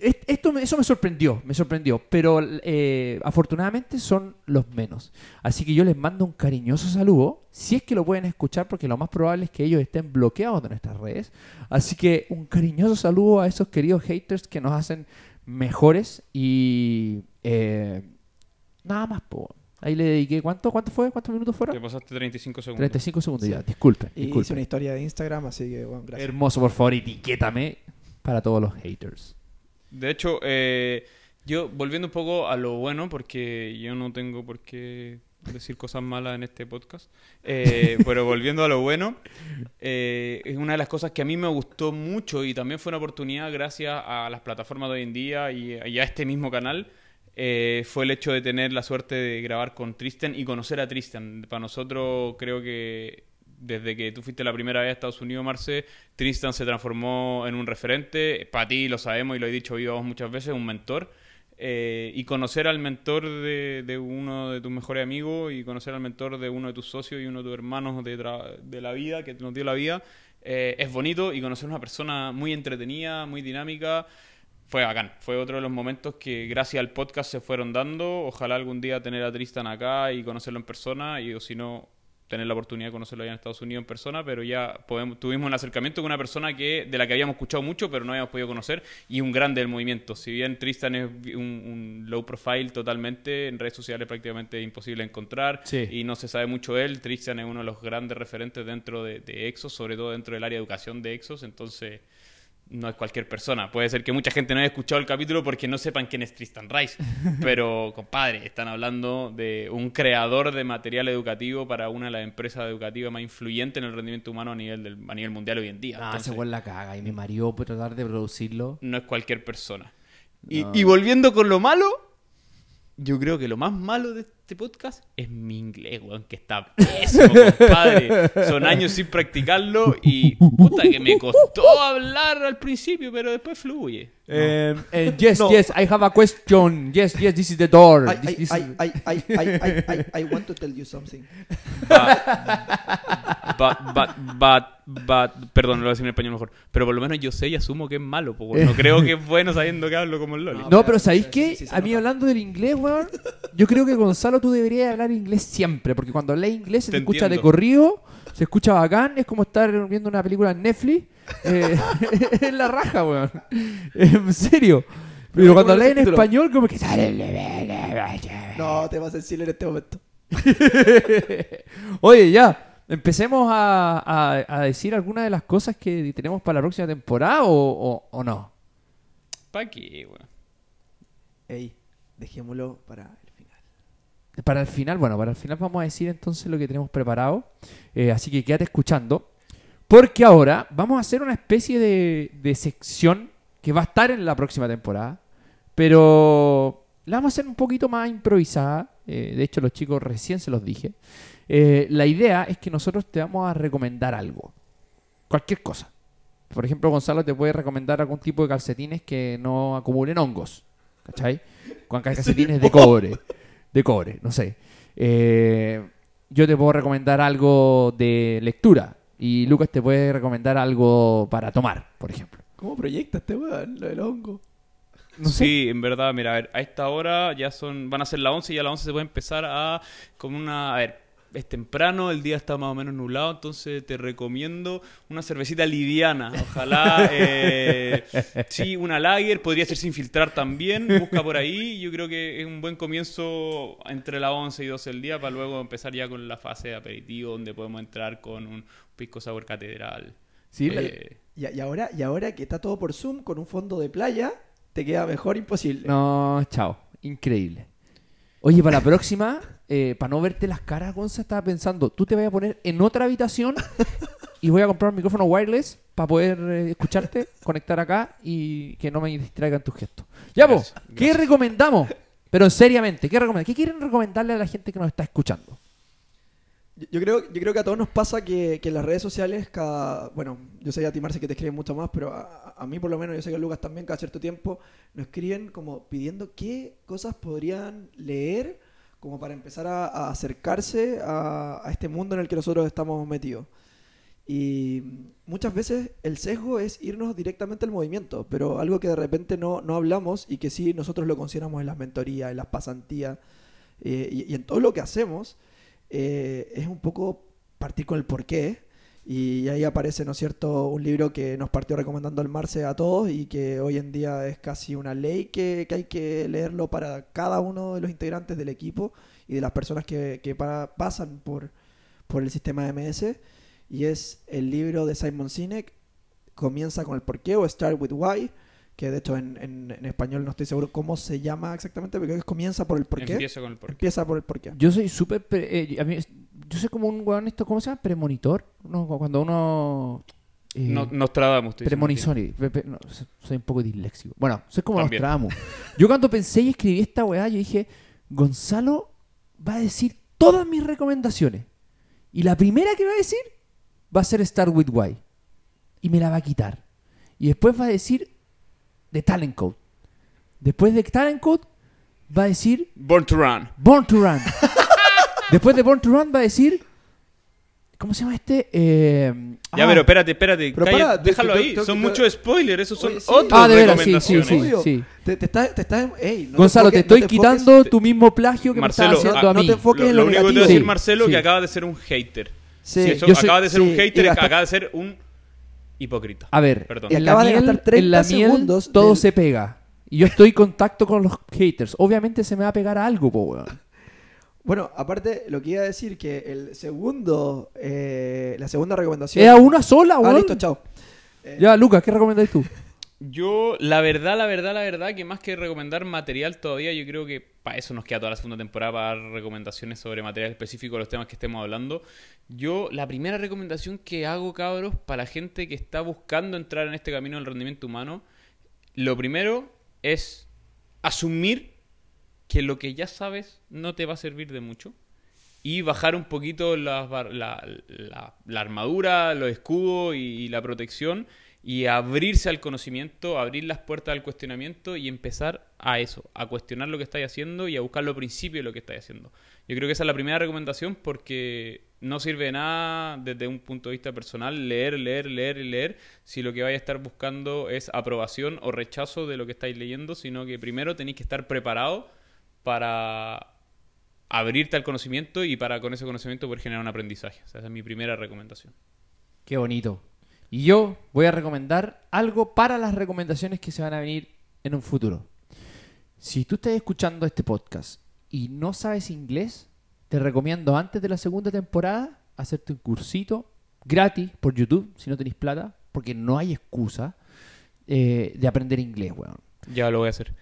esto, eso me sorprendió, me sorprendió, pero eh, afortunadamente son los menos. Así que yo les mando un cariñoso saludo, si es que lo pueden escuchar, porque lo más probable es que ellos estén bloqueados de nuestras redes. Así que un cariñoso saludo a esos queridos haters que nos hacen mejores y eh, nada más, po. Ahí le dediqué, ¿cuánto, cuánto fue? ¿Cuántos minutos fueron? Te pasaste 35 segundos. 35 segundos ya, disculpen. Y hice una historia de Instagram, así que bueno, gracias. Hermoso, por favor, etiquétame para todos los haters. De hecho, eh, yo volviendo un poco a lo bueno, porque yo no tengo por qué decir cosas malas en este podcast, eh, [LAUGHS] pero volviendo a lo bueno, eh, es una de las cosas que a mí me gustó mucho y también fue una oportunidad gracias a las plataformas de hoy en día y, a este mismo canal. fue el hecho de tener la suerte de grabar con Tristan y conocer a Tristan. Para nosotros creo que desde que tú fuiste la primera vez a Estados Unidos, Marce, Tristan se transformó en un referente. Para ti, lo sabemos y lo he dicho muchas veces, un mentor. Eh, y conocer al mentor de, uno de tus mejores amigos y conocer al mentor de uno de tus socios y uno de tus hermanos de, de la vida, que nos dio la vida, eh, es bonito y conocer a una persona muy entretenida, muy dinámica, fue bacán. Fue otro de los momentos que gracias al podcast se fueron dando. Ojalá algún día tener a Tristan acá y conocerlo en persona y o si no tener la oportunidad de conocerlo allá en Estados Unidos en persona, pero ya podemos, tuvimos un acercamiento con una persona que de la que habíamos escuchado mucho, pero no habíamos podido conocer, y un grande del movimiento. Si bien Tristan es un, low profile totalmente, en redes sociales prácticamente imposible encontrar, y no se sabe mucho de él, Tristan es uno de los grandes referentes dentro de, de Exos, sobre todo dentro del área de educación de Exos, entonces no es cualquier persona. Puede ser que mucha gente no haya escuchado el capítulo porque no sepan quién es Tristan Rice. [LAUGHS] Pero, compadre, están hablando de un creador de material educativo para una de las empresas educativas más influyentes en el rendimiento humano a nivel, del, a nivel mundial hoy en día. Ah, se fue la caga y me mareó por tratar de producirlo. No es cualquier persona. Y, y volviendo con lo malo, yo creo que lo más malo de este podcast es mi inglés, weón, que está pésimo, compadre. Son años sin practicarlo y puta que me costó hablar al principio, pero después fluye. Um, uh, [LAUGHS] yes, no. yes, I have a question. Yes, yes, this is the door. I, this, this I, I, I, I, I, I, want to tell you something. But, but, but, but, perdón, lo voy a decir en español mejor. Pero por lo menos yo sé y asumo que es malo. Porque no [LAUGHS] creo que es bueno sabiendo que hablo como el Loli. No, pero ¿sabéis qué? a mí hablando del inglés, weón, yo creo que Gonzalo tú deberías hablar inglés siempre. Porque cuando lees inglés se te, escucha de corrido, se escucha bacán, es como estar viendo una película en Netflix eh, [LAUGHS] [LAUGHS] es la raja, weón. En serio. Pero cuando leen en español, como que sale. No, te vas a decir en este momento. Oye, ya. Empecemos a, a, decir algunas de las cosas que tenemos para la próxima temporada o, o, no. ¿Para qué, weón? Ey, dejémoslo para el final. Para el final, bueno, para el final vamos a decir entonces lo que tenemos preparado. Eh, así que quédate escuchando. Porque ahora vamos a hacer una especie de, sección que va a estar en la próxima temporada, pero la vamos a hacer un poquito más improvisada. Eh, de hecho, los chicos recién se los dije. Eh, la idea es que nosotros te vamos a recomendar algo. Cualquier cosa. Por ejemplo, Gonzalo te puede recomendar algún tipo de calcetines que no acumulen hongos. ¿Cachai? Con [LAUGHS] calcetines de cobre. De cobre, no sé. Eh, yo te puedo recomendar algo de lectura. Y Lucas te puede recomendar algo para tomar, por ejemplo. ¿Cómo proyecta este weón lo del hongo? Sí, en verdad, mira, a ver, a esta hora ya son, van a ser las 11 y a las 11 se puede empezar a, con una, a ver, es temprano, el día está más o menos nublado, entonces te recomiendo una cervecita liviana. Ojalá, eh, sí, una lager, podría ser sin filtrar también, busca por ahí. Yo creo que es un buen comienzo entre las 11 y 12 del día para luego empezar ya con la fase de aperitivo, donde podemos entrar con un pisco sabor catedral. Sí, eh, y, ahora, y ahora que está todo por Zoom, con un fondo de playa, te queda mejor imposible. No, chao, increíble. Oye, para la próxima, eh, para no verte las caras, Gonza, estaba pensando, tú te vas a poner en otra habitación y voy a comprar un micrófono wireless para poder eh, escucharte, conectar acá y que no me distraigan tus gestos. Ya, vos, ¿qué recomendamos? Pero seriamente, ¿qué, ¿qué quieren recomendarle a la gente que nos está escuchando? Yo creo, yo creo que a todos nos pasa que, que en las redes sociales, cada, bueno, yo sé a ti Marce que te escriben mucho más, pero a, mí por lo menos, yo sé que a Lucas también, cada cierto tiempo, nos escriben como pidiendo qué cosas podrían leer como para empezar a, acercarse a, a, este mundo en el que nosotros estamos metidos. Y muchas veces el sesgo es irnos directamente al movimiento, pero algo que de repente no, no hablamos y que sí nosotros lo consideramos en las mentorías, en las pasantías eh, y, y en todo lo que hacemos eh, es un poco partir con el porqué. Y ahí aparece, ¿no es cierto?, un libro que nos partió recomendando el Marce a todos y que hoy en día es casi una ley que, hay que leerlo para cada uno de los integrantes del equipo y de las personas que, pasan por, por el sistema MS. Y es el libro de Simon Sinek, Comienza con el porqué o Start with Why que de hecho en, en, español no estoy seguro cómo se llama exactamente, pero comienza por el porqué. Empieza con el porqué. Empieza por el porqué. Yo soy súper... Eh, yo soy como un weón esto, ¿cómo se llama? Premonitor. ¿no? Cuando uno... Eh, no, Nostradamus. Premonizor. No, soy un poco disléxico. Bueno, soy como Nostradamus. Yo cuando pensé y escribí esta weá, yo dije, Gonzalo va a decir todas mis recomendaciones. Y la primera que va a decir va a ser Start With Why. Y me la va a quitar. Y después va a decir The Talent Code. Después de Talent Code va a decir Born to Run. Born to Run. [LAUGHS] después de Born to Run va a decir... ¿Cómo se llama este? Eh, Ya, ah, pero espérate, espérate. Pero calla, para, te- déjalo te- ahí. te- son muchos spoilers. Esos son Oye, sí. otras Ah, de veras, sí, sí, recomendaciones. sí. Obvio. Te, te estás, te estás, ey, no Gonzalo, te estoy no quitando tu mismo plagio que Marcelo, me estás haciendo ah, a no mí. te enfoques Lo, en lo lo único que te voy a decir, Sí, Marcelo, sí. que acaba de ser un hater. Sí. Sí, eso yo soy- acaba de ser un sí, hater, acaba de ser un hipócrita. A ver, Perdón. Y en la acaba de miel, gastar 30 en la miel segundos todo del- se pega. Y yo estoy en contacto con los haters. Obviamente se me va a pegar algo, po, weón. Bueno, aparte, lo que iba a decir que el segundo, eh, la segunda recomendación. Es a una sola, Ah, weón. listo, chao. Eh, Ya, Lucas, ¿qué recomendáis tú? Yo, la verdad, la verdad, la verdad, que más que recomendar material todavía, yo creo que para eso nos queda toda la segunda temporada para dar recomendaciones sobre material específico de los temas que estemos hablando. Yo, la primera recomendación que hago, cabros, para la gente que está buscando entrar en este camino del rendimiento humano, lo primero es asumir que lo que ya sabes no te va a servir de mucho y bajar un poquito bar- la, la- la armadura, los escudos y la protección y abrirse al conocimiento, abrir las puertas al cuestionamiento y empezar a eso, a cuestionar lo que estáis haciendo y a buscar los principios de lo que estáis haciendo. Yo creo que esa es la primera recomendación porque no sirve de nada desde un punto de vista personal leer, leer, leer y leer si lo que vais a estar buscando es aprobación o rechazo de lo que estáis leyendo, sino que primero tenéis que estar preparado para abrirte al conocimiento y para con ese conocimiento poder generar un aprendizaje. Esa es mi primera recomendación. Qué bonito. Y yo voy a recomendar algo para las recomendaciones que se van a venir en un futuro. Si tú estás escuchando este podcast y no sabes inglés, te recomiendo antes de la segunda temporada hacerte un cursito gratis por YouTube, si no tenéis plata, porque no hay excusa eh, de aprender inglés, weón. Ya lo voy a hacer.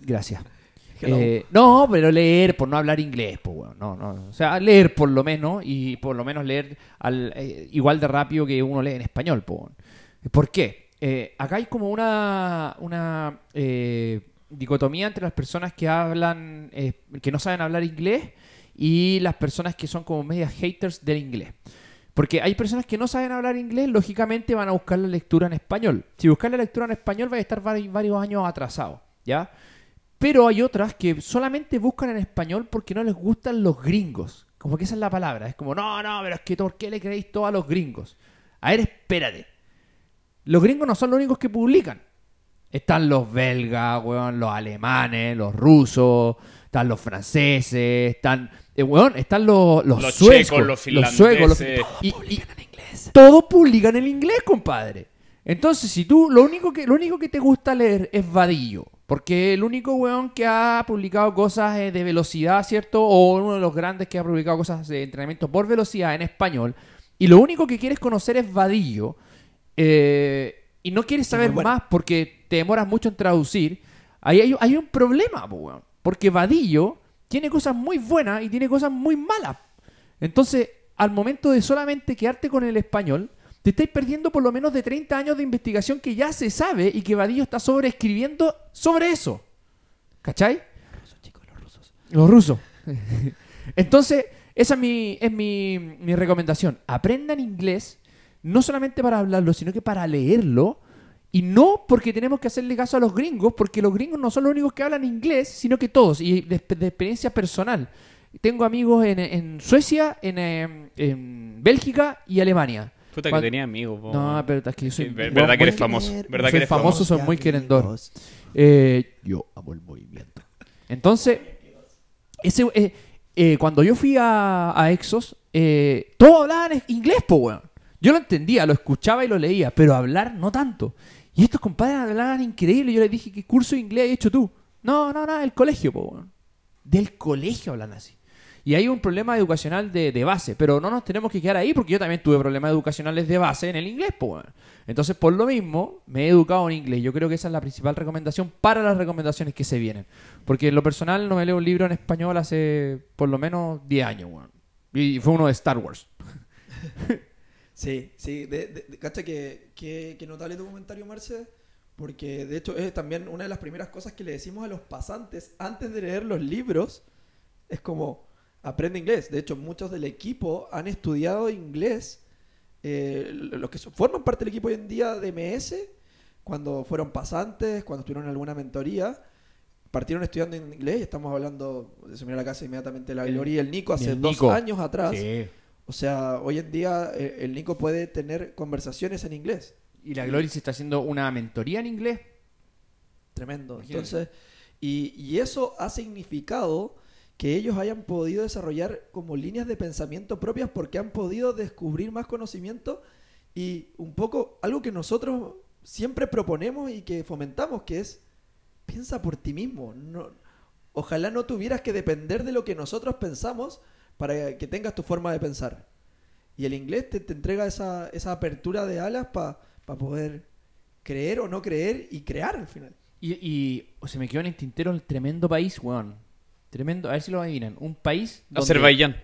Gracias. Eh, no, pero leer por no hablar inglés, pues. No, no. O sea, leer por lo menos y por lo menos leer al, eh, igual de rápido que uno lee en español, pues. ¿Por qué? Eh, acá hay como una, dicotomía entre las personas que hablan, que no saben hablar inglés y las personas que son como medias haters del inglés. Porque hay personas que no saben hablar inglés, lógicamente van a buscar la lectura en español. Si buscas la lectura en español, va a estar vari- varios años atrasado, ¿ya? Pero hay otras que solamente buscan en español porque no les gustan los gringos. Como que esa es la palabra. Es como, no, no, pero es que ¿por qué le creéis todo a los gringos? A ver, espérate. Los gringos no son los únicos que publican. Están los belgas, weón, los alemanes, los rusos, están los franceses, están, eh, weón, están los, los, Los suecos, checos, los suecos, los- finlandeses. y- y- todos publican en inglés, compadre. Entonces, si tú lo único que lo único que te gusta leer es Vadillo, porque el único weón que ha publicado cosas eh, de velocidad, ¿cierto? O uno de los grandes que ha publicado cosas de entrenamiento por velocidad en español, y lo único que quieres conocer es Vadillo, eh, y no quieres saber bueno. más porque te demoras mucho en traducir, ahí hay, hay un problema, weón. Porque Vadillo tiene cosas muy buenas y tiene cosas muy malas. Entonces, al momento de solamente quedarte con el español, te estáis perdiendo por lo menos de 30 años de investigación que ya se sabe y que Vadillo está sobreescribiendo sobre eso. ¿Cachai? Los rusos. [LAUGHS] Entonces, esa es mi, es mi, mi recomendación. Aprendan inglés, no solamente para hablarlo, sino que para leerlo. Y no porque tenemos que hacerle caso a los gringos, porque los gringos no son los únicos que hablan inglés, sino que todos. Y de, de experiencia personal. Tengo amigos en, en Suecia, en, em, en Bélgica y Alemania. Puta que tenía amigos. po. No, pero es que yo soy... Sí, verdad que eres famoso. Verdad que soy eres famoso, soy muy querendor. Eh, yo amo el movimiento. Entonces, ese, eh, eh, cuando yo fui a, a Exos, eh, todos hablaban inglés, po, weón. Yo lo entendía, lo escuchaba y lo leía, pero hablar no tanto. Y estos compadres hablaban increíble. Yo les dije, ¿qué curso de inglés has hecho tú? No, no, no, del colegio, po, weón. Del colegio hablan así. Y hay un problema educacional de, de base, pero no nos tenemos que quedar ahí porque yo también tuve problemas educacionales de base en el inglés, pues. Entonces, por lo mismo, me he educado en inglés. Yo creo que esa es la principal recomendación para las recomendaciones que se vienen. Porque en lo personal no me leo un libro en español hace por lo menos 10 años, weón. Y fue uno de Star Wars. [LAUGHS] Sí, sí. De, de- cacha que, que, que notable tu comentario. Porque de hecho es también una de las primeras cosas que le decimos a los pasantes antes de leer los libros. Es como, aprende inglés. De hecho, muchos del equipo han estudiado inglés eh, los que forman parte del equipo hoy en día de MS, cuando fueron pasantes, cuando estuvieron en alguna mentoría, partieron estudiando en inglés, y estamos hablando, se me la casa inmediatamente la Gloria y el Nico hace dos años atrás. O sea, hoy en día eh, el Nico puede tener conversaciones en inglés. Y la Gloria se está haciendo una mentoría en inglés. Tremendo. Entonces, y, y eso ha significado que ellos hayan podido desarrollar como líneas de pensamiento propias porque han podido descubrir más conocimiento y un poco algo que nosotros siempre proponemos y que fomentamos, que es piensa por ti mismo. No, ojalá no tuvieras que depender de lo que nosotros pensamos para que tengas tu forma de pensar. Y el inglés te, entrega esa, esa, apertura de alas para poder creer o no creer y crear al final. Y, y se me quedó en el tintero el tremendo país, weón. Tremendo, a ver si lo adivinan. Un país. Donde... Azerbaiyán.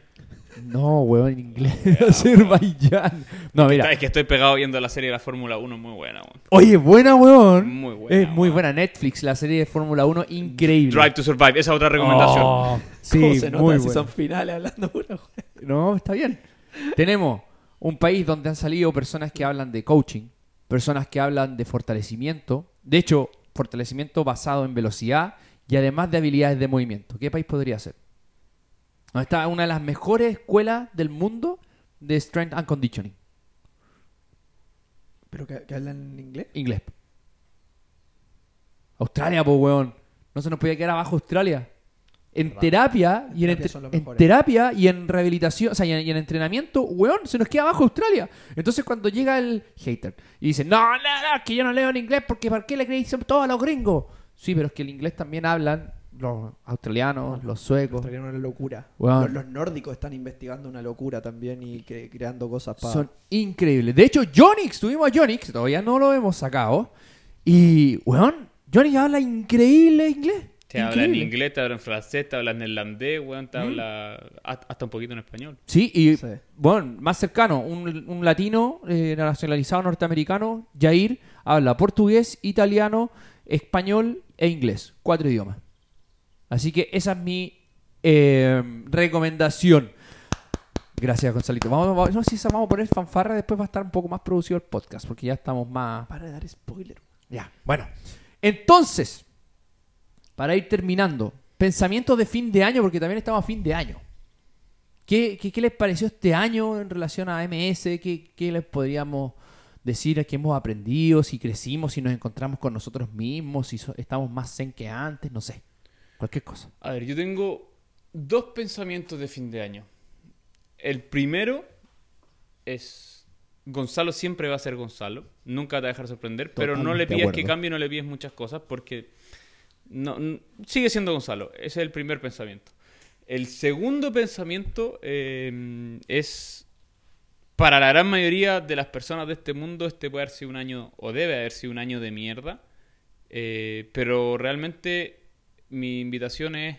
No, weón, en inglés. [LAUGHS] Azerbaiyán. No, mira. Es que estoy pegado viendo la serie de la Fórmula 1, muy buena, weón. Oye, buena, weón. Muy buena. Es muy buena. Netflix, la serie de Fórmula 1, increíble. Drive to Survive, esa otra recomendación. Oh, sí, se nota si son finales hablando pura No, está bien. Tenemos un país donde han salido personas que hablan de coaching, personas que hablan de fortalecimiento. De hecho, fortalecimiento basado en velocidad y además de habilidades de movimiento. ¿Qué país podría ser? Está una de las mejores escuelas del mundo de Strength and Conditioning. ¿Pero que, hablan inglés? Inglés. Australia, pues, weón. No se nos podía quedar abajo Australia. En terapia, y en, terapia y en rehabilitación, o sea, y en, entrenamiento, weón, se nos queda abajo Australia. Entonces cuando llega el hater y dice, no, no, no, que yo no leo en inglés porque ¿para qué le creéis todo a los gringos? Sí, pero es que el inglés también hablan los australianos, los suecos. Los australianos una locura. Los, nórdicos están investigando una locura también y creando cosas para... Son increíbles. De hecho, Jonix, tuvimos a Jonix, todavía no lo hemos sacado. Y, weón, Jonix habla increíble inglés. Te habla en inglés, te habla en francés, te habla en neerlandés, weón, te habla hasta un poquito en español. Sí, y bueno, más cercano, un, latino eh, nacionalizado norteamericano, Jair, habla portugués, italiano, español e inglés. Cuatro idiomas. Así que esa es mi eh, recomendación. Gracias, Gonzalito. Vamos, no sé si vamos a poner fanfarra, después va a estar un poco más producido el podcast, porque ya estamos más... Para de dar spoiler. Ya, bueno. Entonces, para ir terminando, pensamientos de fin de año, porque también estamos a fin de año. ¿Qué, qué, les pareció este año en relación a MS? ¿Qué, qué les podríamos decir que hemos aprendido, si crecimos, si nos encontramos con nosotros mismos, si estamos más zen que antes, no sé. Cualquier cosa. A ver, yo tengo dos pensamientos de fin de año. El primero es Gonzalo siempre va a ser Gonzalo, nunca te va a dejar sorprender, pero no le pides que cambie, no le pides muchas cosas porque no, sigue siendo Gonzalo. Ese es el primer pensamiento. El segundo pensamiento eh, es para la gran mayoría de las personas de este mundo, este puede haber sido un año, o debe haber sido un año de mierda. Eh, pero realmente mi invitación es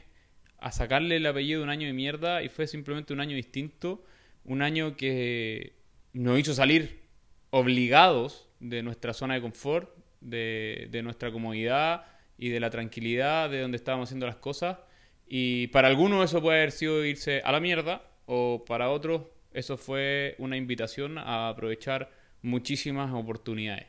a sacarle el apellido de un año de mierda y fue simplemente un año distinto. Un año que nos hizo salir obligados de nuestra zona de confort, de, de nuestra comodidad y de la tranquilidad de donde estábamos haciendo las cosas. Y para algunos eso puede haber sido irse a la mierda, o para otros eso fue una invitación a aprovechar muchísimas oportunidades.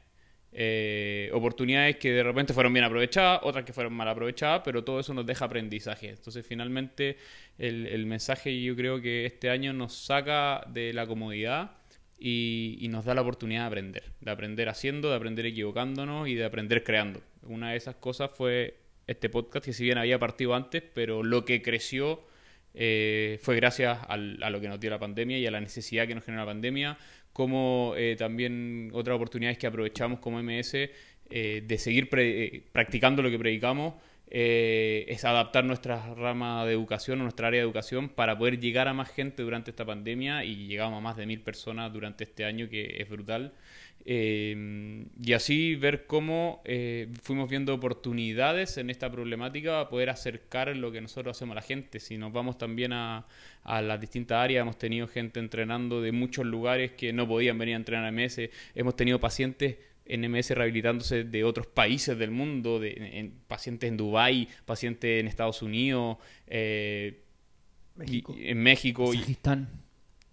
Eh, oportunidades que de repente fueron bien aprovechadas, otras que fueron mal aprovechadas, pero todo eso nos deja aprendizaje. Entonces, finalmente, el, mensaje yo creo que este año nos saca de la comodidad y, y, nos da la oportunidad de aprender, de aprender haciendo, de aprender equivocándonos y de aprender creando. Una de esas cosas fue este podcast, que si bien había partido antes, pero lo que creció eh, fue gracias a lo que nos dio la pandemia y a la necesidad que nos generó la pandemia, como eh, también otras oportunidades que aprovechamos como MS eh, de seguir practicando lo que predicamos. es adaptar nuestra rama de educación o nuestra área de educación para poder llegar a más gente durante esta pandemia y llegamos a más de mil personas durante este año que es brutal Em, y así ver cómo eh, fuimos viendo oportunidades en esta problemática para poder acercar lo que nosotros hacemos a la gente. Si nos vamos también a, las distintas áreas, hemos tenido gente entrenando de muchos lugares que no podían venir a entrenar a MS, hemos tenido pacientes en MS rehabilitándose de otros países del mundo, de, pacientes en Dubái, pacientes en Estados Unidos, eh, en México. Kazajistán.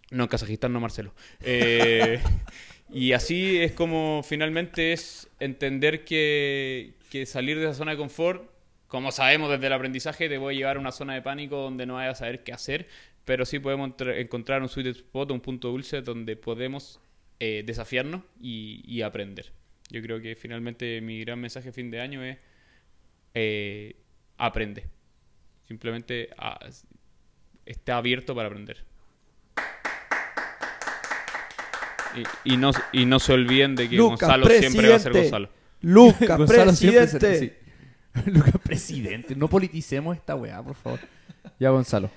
No, en Kazajistán no, Marcelo. Eh, [LAUGHS] y así es como finalmente es entender que, que salir de esa zona de confort, como sabemos desde el aprendizaje, te voy a llevar a una zona de pánico donde no vayas a saber qué hacer, pero sí podemos encontrar un sweet spot, un punto dulce donde podemos eh, desafiarnos y, aprender. Yo creo que finalmente mi gran mensaje fin de año es eh, aprende. Simplemente ah, esté abierto para aprender. Y, no, y no se olviden de que Gonzalo siempre va a ser Gonzalo. Lucas, [LAUGHS] presidente. [LAUGHS] Lucas, presidente. No politicemos esta weá, por favor. Ya, Gonzalo.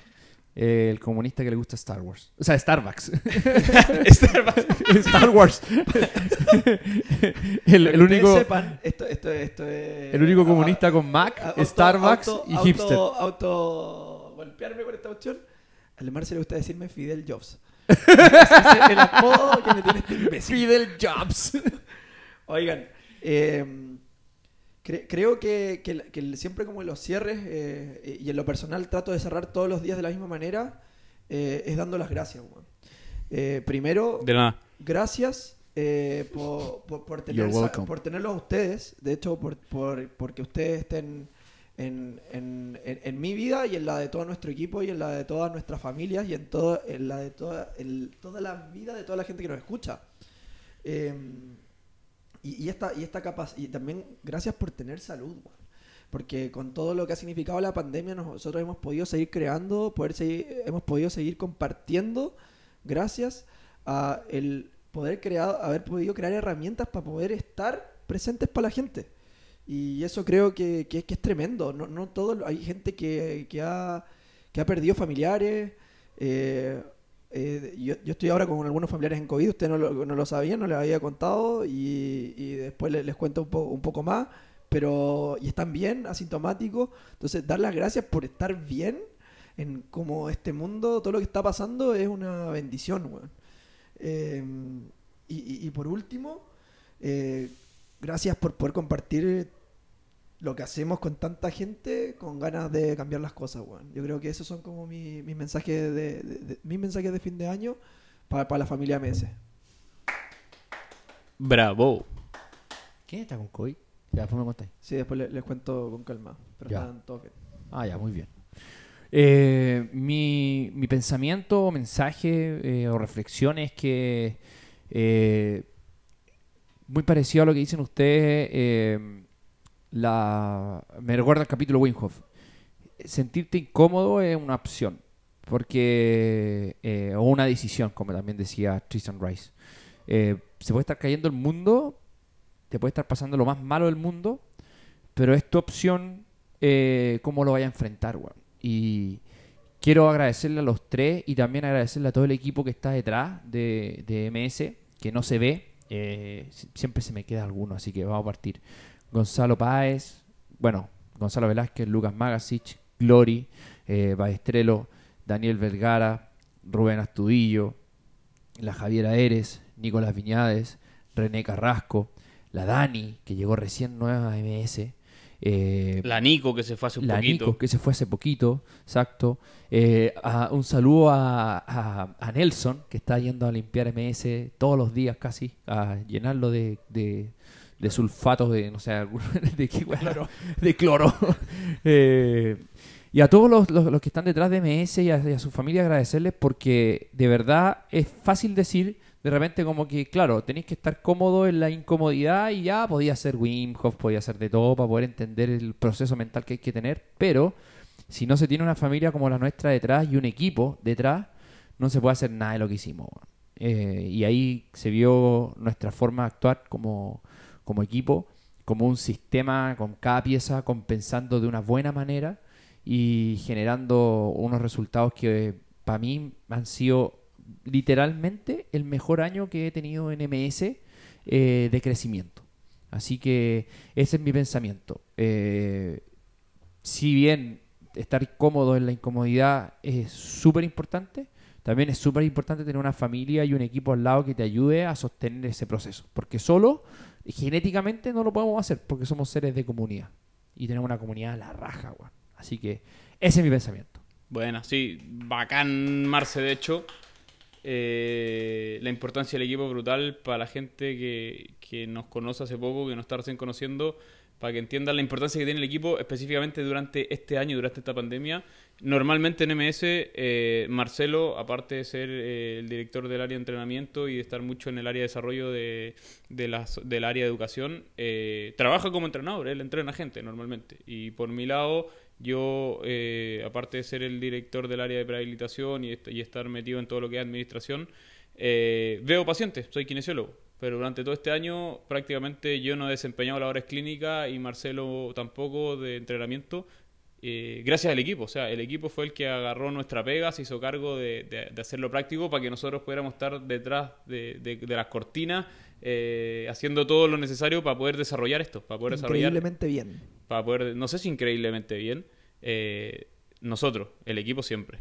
el comunista que le gusta Star Wars. O sea, Starbucks. [LAUGHS] Starbucks. Star Wars. el, único. Sepan, esto, esto, esto es, el único comunista con Mac, Starbucks y hipster. Auto, golpearme con esta opción. Al Marce le gusta decirme Fidel Jobs. Es el apodo que me tiene este imbécil. Fidel Jobs. Oigan, eh, creo que, siempre como en los cierres eh, y en lo personal trato de cerrar todos los días de la misma manera, eh, es dando las gracias. primero, gracias por, por, por, tenerlos a ustedes, de hecho, por, porque ustedes estén en, en, mi vida y en la de todo nuestro equipo y en la de todas nuestras familias y en, todo, en la de toda, toda la vida de toda la gente que nos escucha. Em, y, esta, y esta y también gracias por tener salud, porque con todo lo que ha significado la pandemia nosotros hemos podido seguir creando, poder seguir, hemos podido seguir compartiendo gracias a el poder creado, haber podido crear herramientas para poder estar presentes para la gente. Y eso creo que, es tremendo. No, no todo, hay gente que, ha, que ha perdido familiares. Eh, eh, yo, yo, estoy ahora con algunos familiares en COVID, ustedes no lo, no lo sabían, no les había contado y, y después les, cuento un, un poco más, pero y están bien, asintomáticos. Entonces, dar las gracias por estar bien en como este mundo, todo lo que está pasando es una bendición. Eh, y, y, por último, gracias por poder compartir lo que hacemos con tanta gente con ganas de cambiar las cosas, weón. Yo creo que esos son como mis mensajes de, mis mensajes de fin de año para, la familia MS. Bravo. ¿Quién está con COVID? Ya, después me contáis. Sí, después les, cuento con calma. Pero están todos bien. Ah, ya, muy bien. Eh, mi, mi, pensamiento o mensaje eh, o reflexión es que eh, muy parecido a lo que dicen ustedes la, me recuerda el capítulo Winhoff. Sentirte incómodo es una opción, porque eh, o una decisión, como también decía Tristan Rice. Eh, se puede estar cayendo el mundo, te puede estar pasando lo más malo del mundo, pero es tu opción eh, cómo lo vaya a enfrentar, Y quiero agradecerle a los tres y también agradecerle a todo el equipo que está detrás de, de MS, que no se ve. siempre se me queda alguno, así que vamos a partir. Gonzalo Páez, bueno, Gonzalo Velázquez, Lucas Magasich, Glory, eh, Baestrelo, Daniel Vergara, Rubén Astudillo, la Javiera Eres, Nicolás Viñades, René Carrasco, la Dani, que llegó recién nueva a MS. Eh, la Nico, que se fue hace un la poquito. Nico, que se fue hace poquito, exacto. Eh, un saludo a, Nelson, que está yendo a limpiar MS todos los días casi, a llenarlo de, de sulfatos de, no sé, [LAUGHS] de, qué, [LAUGHS] de cloro. [LAUGHS] Eh, y a todos los, que están detrás de MS y a, su familia agradecerles porque de verdad es fácil decir de repente como que, claro, tenéis que estar cómodo en la incomodidad y ya podía ser Wim Hof, podía ser de todo para poder entender el proceso mental que hay que tener, pero si no se tiene una familia como la nuestra detrás y un equipo detrás, no se puede hacer nada de lo que hicimos. Eh, y ahí se vio nuestra forma de actuar como, como equipo, como un sistema con cada pieza compensando de una buena manera y generando unos resultados que para mí han sido literalmente el mejor año que he tenido en MS eh, de crecimiento. Así que ese es mi pensamiento. Eh, si bien estar cómodo en la incomodidad es súper importante, también es súper importante tener una familia y un equipo al lado que te ayude a sostener ese proceso. Porque solo genéticamente no lo podemos hacer porque somos seres de comunidad. Y tenemos una comunidad a la raja, weón. Así que ese es mi pensamiento. Bueno, sí, bacán, Marce, de hecho. Eh, la importancia del equipo brutal para la gente que, que nos conoce hace poco, que nos está recién conociendo, para que entiendan la importancia que tiene el equipo específicamente durante este año, durante esta pandemia. Normalmente en MS, eh, Marcelo, aparte de ser eh, el director del área de entrenamiento y de estar mucho en el área de desarrollo de, de del área de educación, eh, trabaja como entrenador, él entrena gente normalmente. Y por mi lado, yo, aparte de ser el director del área de prehabilitación y, y estar metido en todo lo que es administración, veo pacientes, soy kinesiólogo pero durante todo este año prácticamente yo no he desempeñado labores clínicas y Marcelo tampoco de entrenamiento, eh, gracias al equipo. O sea, el equipo fue el que agarró nuestra pega, se hizo cargo de, hacerlo práctico para que nosotros pudiéramos estar detrás de, las cortinas, eh, haciendo todo lo necesario para poder desarrollar esto, para poder increíblemente bien. Para poder, no sé si increíblemente bien, eh, nosotros, el equipo siempre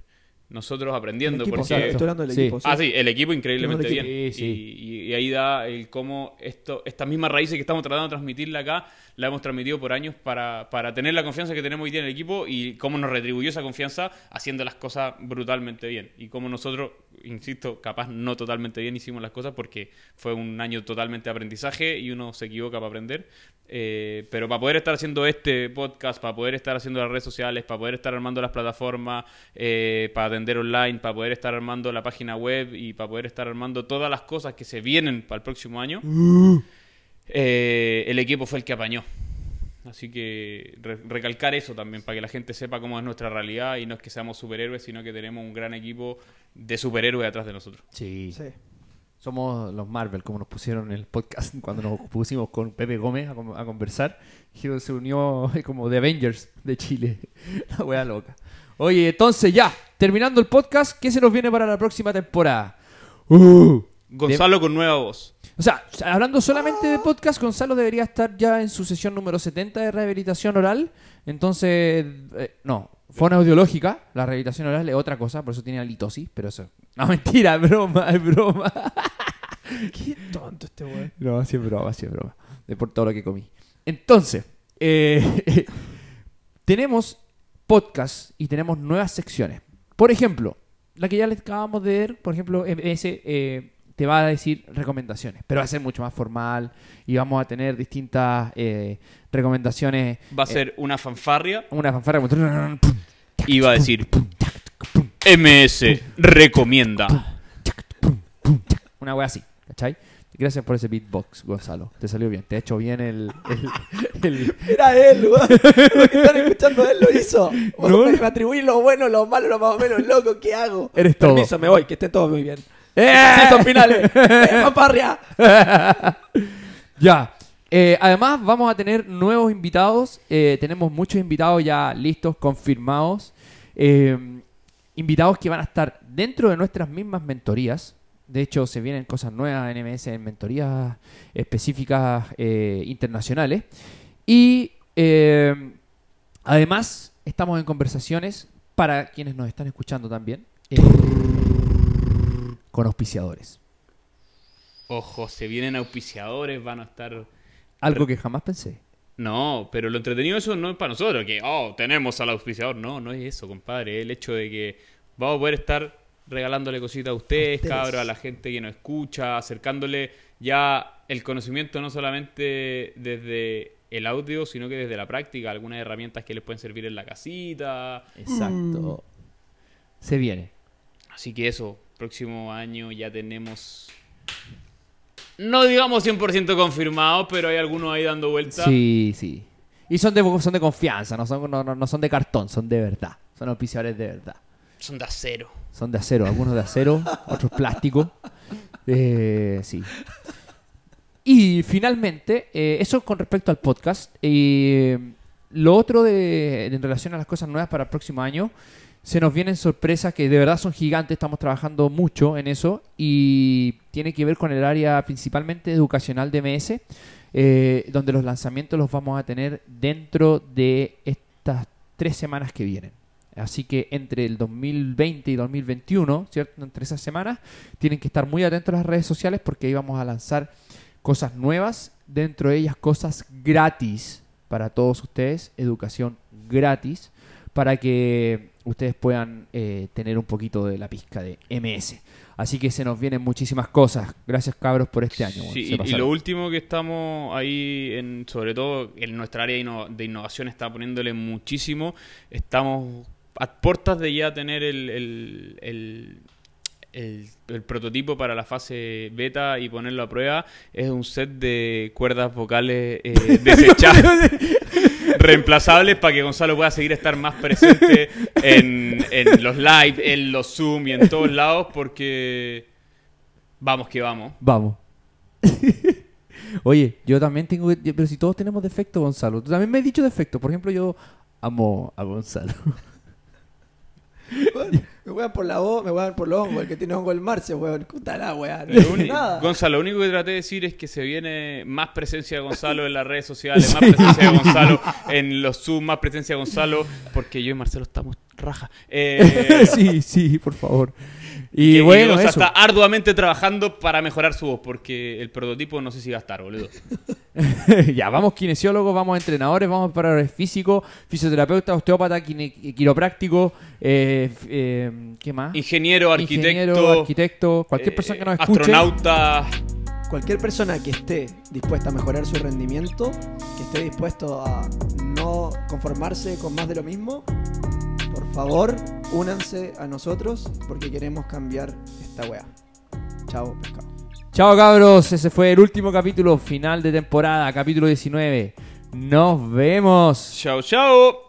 nosotros aprendiendo. porque... hablando del equipo. Ah, sí, el equipo increíblemente bien. Y, ahí da el cómo esto, estas mismas raíces que estamos tratando de transmitirle acá, la hemos transmitido por años para, para tener la confianza que tenemos hoy día en el equipo y cómo nos retribuyó esa confianza haciendo las cosas brutalmente bien. Y cómo nosotros, insisto, capaz no totalmente bien hicimos las cosas porque fue un año totalmente de aprendizaje y uno se equivoca para aprender. Eh, pero para poder estar haciendo este podcast, para poder estar haciendo las redes sociales, para poder estar armando las plataformas, eh, para atender online, para poder estar armando la página web y para poder estar armando todas las cosas que se vienen para el próximo año, uh. [GASPS] eh, el equipo fue el que apañó. Así que recalcar eso también, para que la gente sepa cómo es nuestra realidad y no es que seamos superhéroes, sino que tenemos un gran equipo de superhéroes atrás de nosotros. Sí. sí. Somos los Marvel, como nos pusieron en el podcast [LAUGHS] cuando nos pusimos con Pepe Gómez a, conversar. Y se unió [LAUGHS] como de Avengers de Chile. [LAUGHS] La wea loca. Oye, entonces ya, terminando el podcast, ¿qué se nos viene para la próxima temporada? Uh, Gonzalo con nueva voz. O sea, hablando solamente de podcast, Gonzalo debería estar ya en su sesión número 70 de rehabilitación oral. Entonces, eh, no, Fona audiológica, la rehabilitación oral es otra cosa, por eso tiene litosis, pero eso. No, mentira, es broma, es broma. [LAUGHS] Qué tonto este weón. No, sí es broma, sí es broma. De por todo lo que comí. Entonces, eh, [LAUGHS] tenemos podcast y tenemos nuevas secciones. Por ejemplo, la que ya les acabamos de ver, por ejemplo, ese eh, te va a decir recomendaciones, pero va a ser mucho más formal y vamos a tener distintas eh, recomendaciones. Va a ser una fanfarria. Una fanfarria. Y va a decir MS recomienda. Una wea así, ¿cachai? Gracias por ese beatbox, Gonzalo. Te salió bien. Te ha hecho bien el. Era él, weón. Lo que están escuchando él lo hizo. ¿No? Me atribuí lo bueno, lo malo, lo más o menos loco. ¿Qué hago? Eres todo. Permiso, me voy. Que esté todo muy bien. ¡Eh! Son finales. [LAUGHS] ¡Eh, [LAUGHS] ya. Eh, además, vamos a tener nuevos invitados. Eh, tenemos muchos invitados ya listos, confirmados. invitados que van a estar dentro de nuestras mismas mentorías. De hecho, se vienen cosas nuevas en MS, en mentorías específicas eh, internacionales. Y eh, además, estamos en conversaciones para quienes nos están escuchando también eh, con auspiciadores. Ojo, se vienen auspiciadores, van a estar. Algo que jamás pensé. No, pero lo entretenido eso no es para nosotros, que, oh, tenemos al auspiciador. No, no es eso, compadre. Es el hecho de que vamos a poder estar regalándole cositas a ustedes, cabros, a la gente que nos escucha, acercándole ya el conocimiento no solamente desde el audio, sino que desde la práctica, algunas herramientas que les pueden servir en la casita. Exacto. Se viene. Así que eso, próximo año ya tenemos... No digamos 100% confirmados, pero hay algunos ahí dando vueltas. Sí, sí. Y son de, son de confianza, no son, no, no son de cartón, son de verdad. Son auspiciadores de verdad. Son de acero. Son de acero, algunos de acero, [LAUGHS] otros plástico. Eh, sí. Y finalmente, eh, eso con respecto al podcast. y lo otro de, en relación a las cosas nuevas para el próximo año, se nos vienen sorpresas que de verdad son gigantes, estamos trabajando mucho en eso y tiene que ver con el área principalmente educacional de MS, eh, donde los lanzamientos los vamos a tener dentro de estas tres semanas que vienen. Así que entre el 2020 y 2021, ¿cierto? Entre esas semanas, tienen que estar muy atentos a las redes sociales porque ahí vamos a lanzar cosas nuevas, dentro de ellas cosas gratis para todos ustedes, educación gratis para que ustedes puedan eh, tener un poquito de la pizca de MS. Así que se nos vienen muchísimas cosas. Gracias, cabros, por este año. Sí, y, lo último que estamos ahí, en, sobre todo en nuestra área de innovación, está poniéndole muchísimo. Estamos a puertas de ya tener el, el, prototipo para la fase beta y ponerlo a prueba. Es un set de cuerdas vocales eh, [LAUGHS] desechables. [LAUGHS] reemplazables para que Gonzalo pueda seguir estar más presente en, los live, en los Zoom y en todos lados, porque vamos que vamos. Vamos. [LAUGHS] Oye, yo también tengo. Pero si todos tenemos defecto, Gonzalo. Tú también me has dicho defecto. Por ejemplo, yo amo a Gonzalo. Me voy a por la voz, me voy a por los hongos. El que tiene hongo el marce, weón. Cútala, weón. Gonzalo, lo único que traté de decir es que se viene más presencia de Gonzalo en las redes sociales, más presencia de Gonzalo en los Zoom, más presencia de Gonzalo, porque yo y Marcelo estamos raja. Eh, [LAUGHS] sí, sí, por favor. Y, bueno, eso. está arduamente trabajando para mejorar su voz, porque el prototipo no sé si va a estar, boludo. [LAUGHS] ya, vamos kinesiólogos, vamos entrenadores, vamos preparadores físicos, fisioterapeuta, osteópata, quiropráctico, eh, eh, ¿qué más? Ingeniero, arquitecto. arquitecto, cualquier persona que nos escuche. Astronauta. Cualquier persona que esté dispuesta a mejorar su rendimiento, que esté dispuesto a no conformarse con más de lo mismo, por favor, únanse a nosotros porque queremos cambiar esta weá. Chao, pescado. Chao, cabros. Ese fue el último capítulo, final de temporada, capítulo 19. Nos vemos. Chao, chao.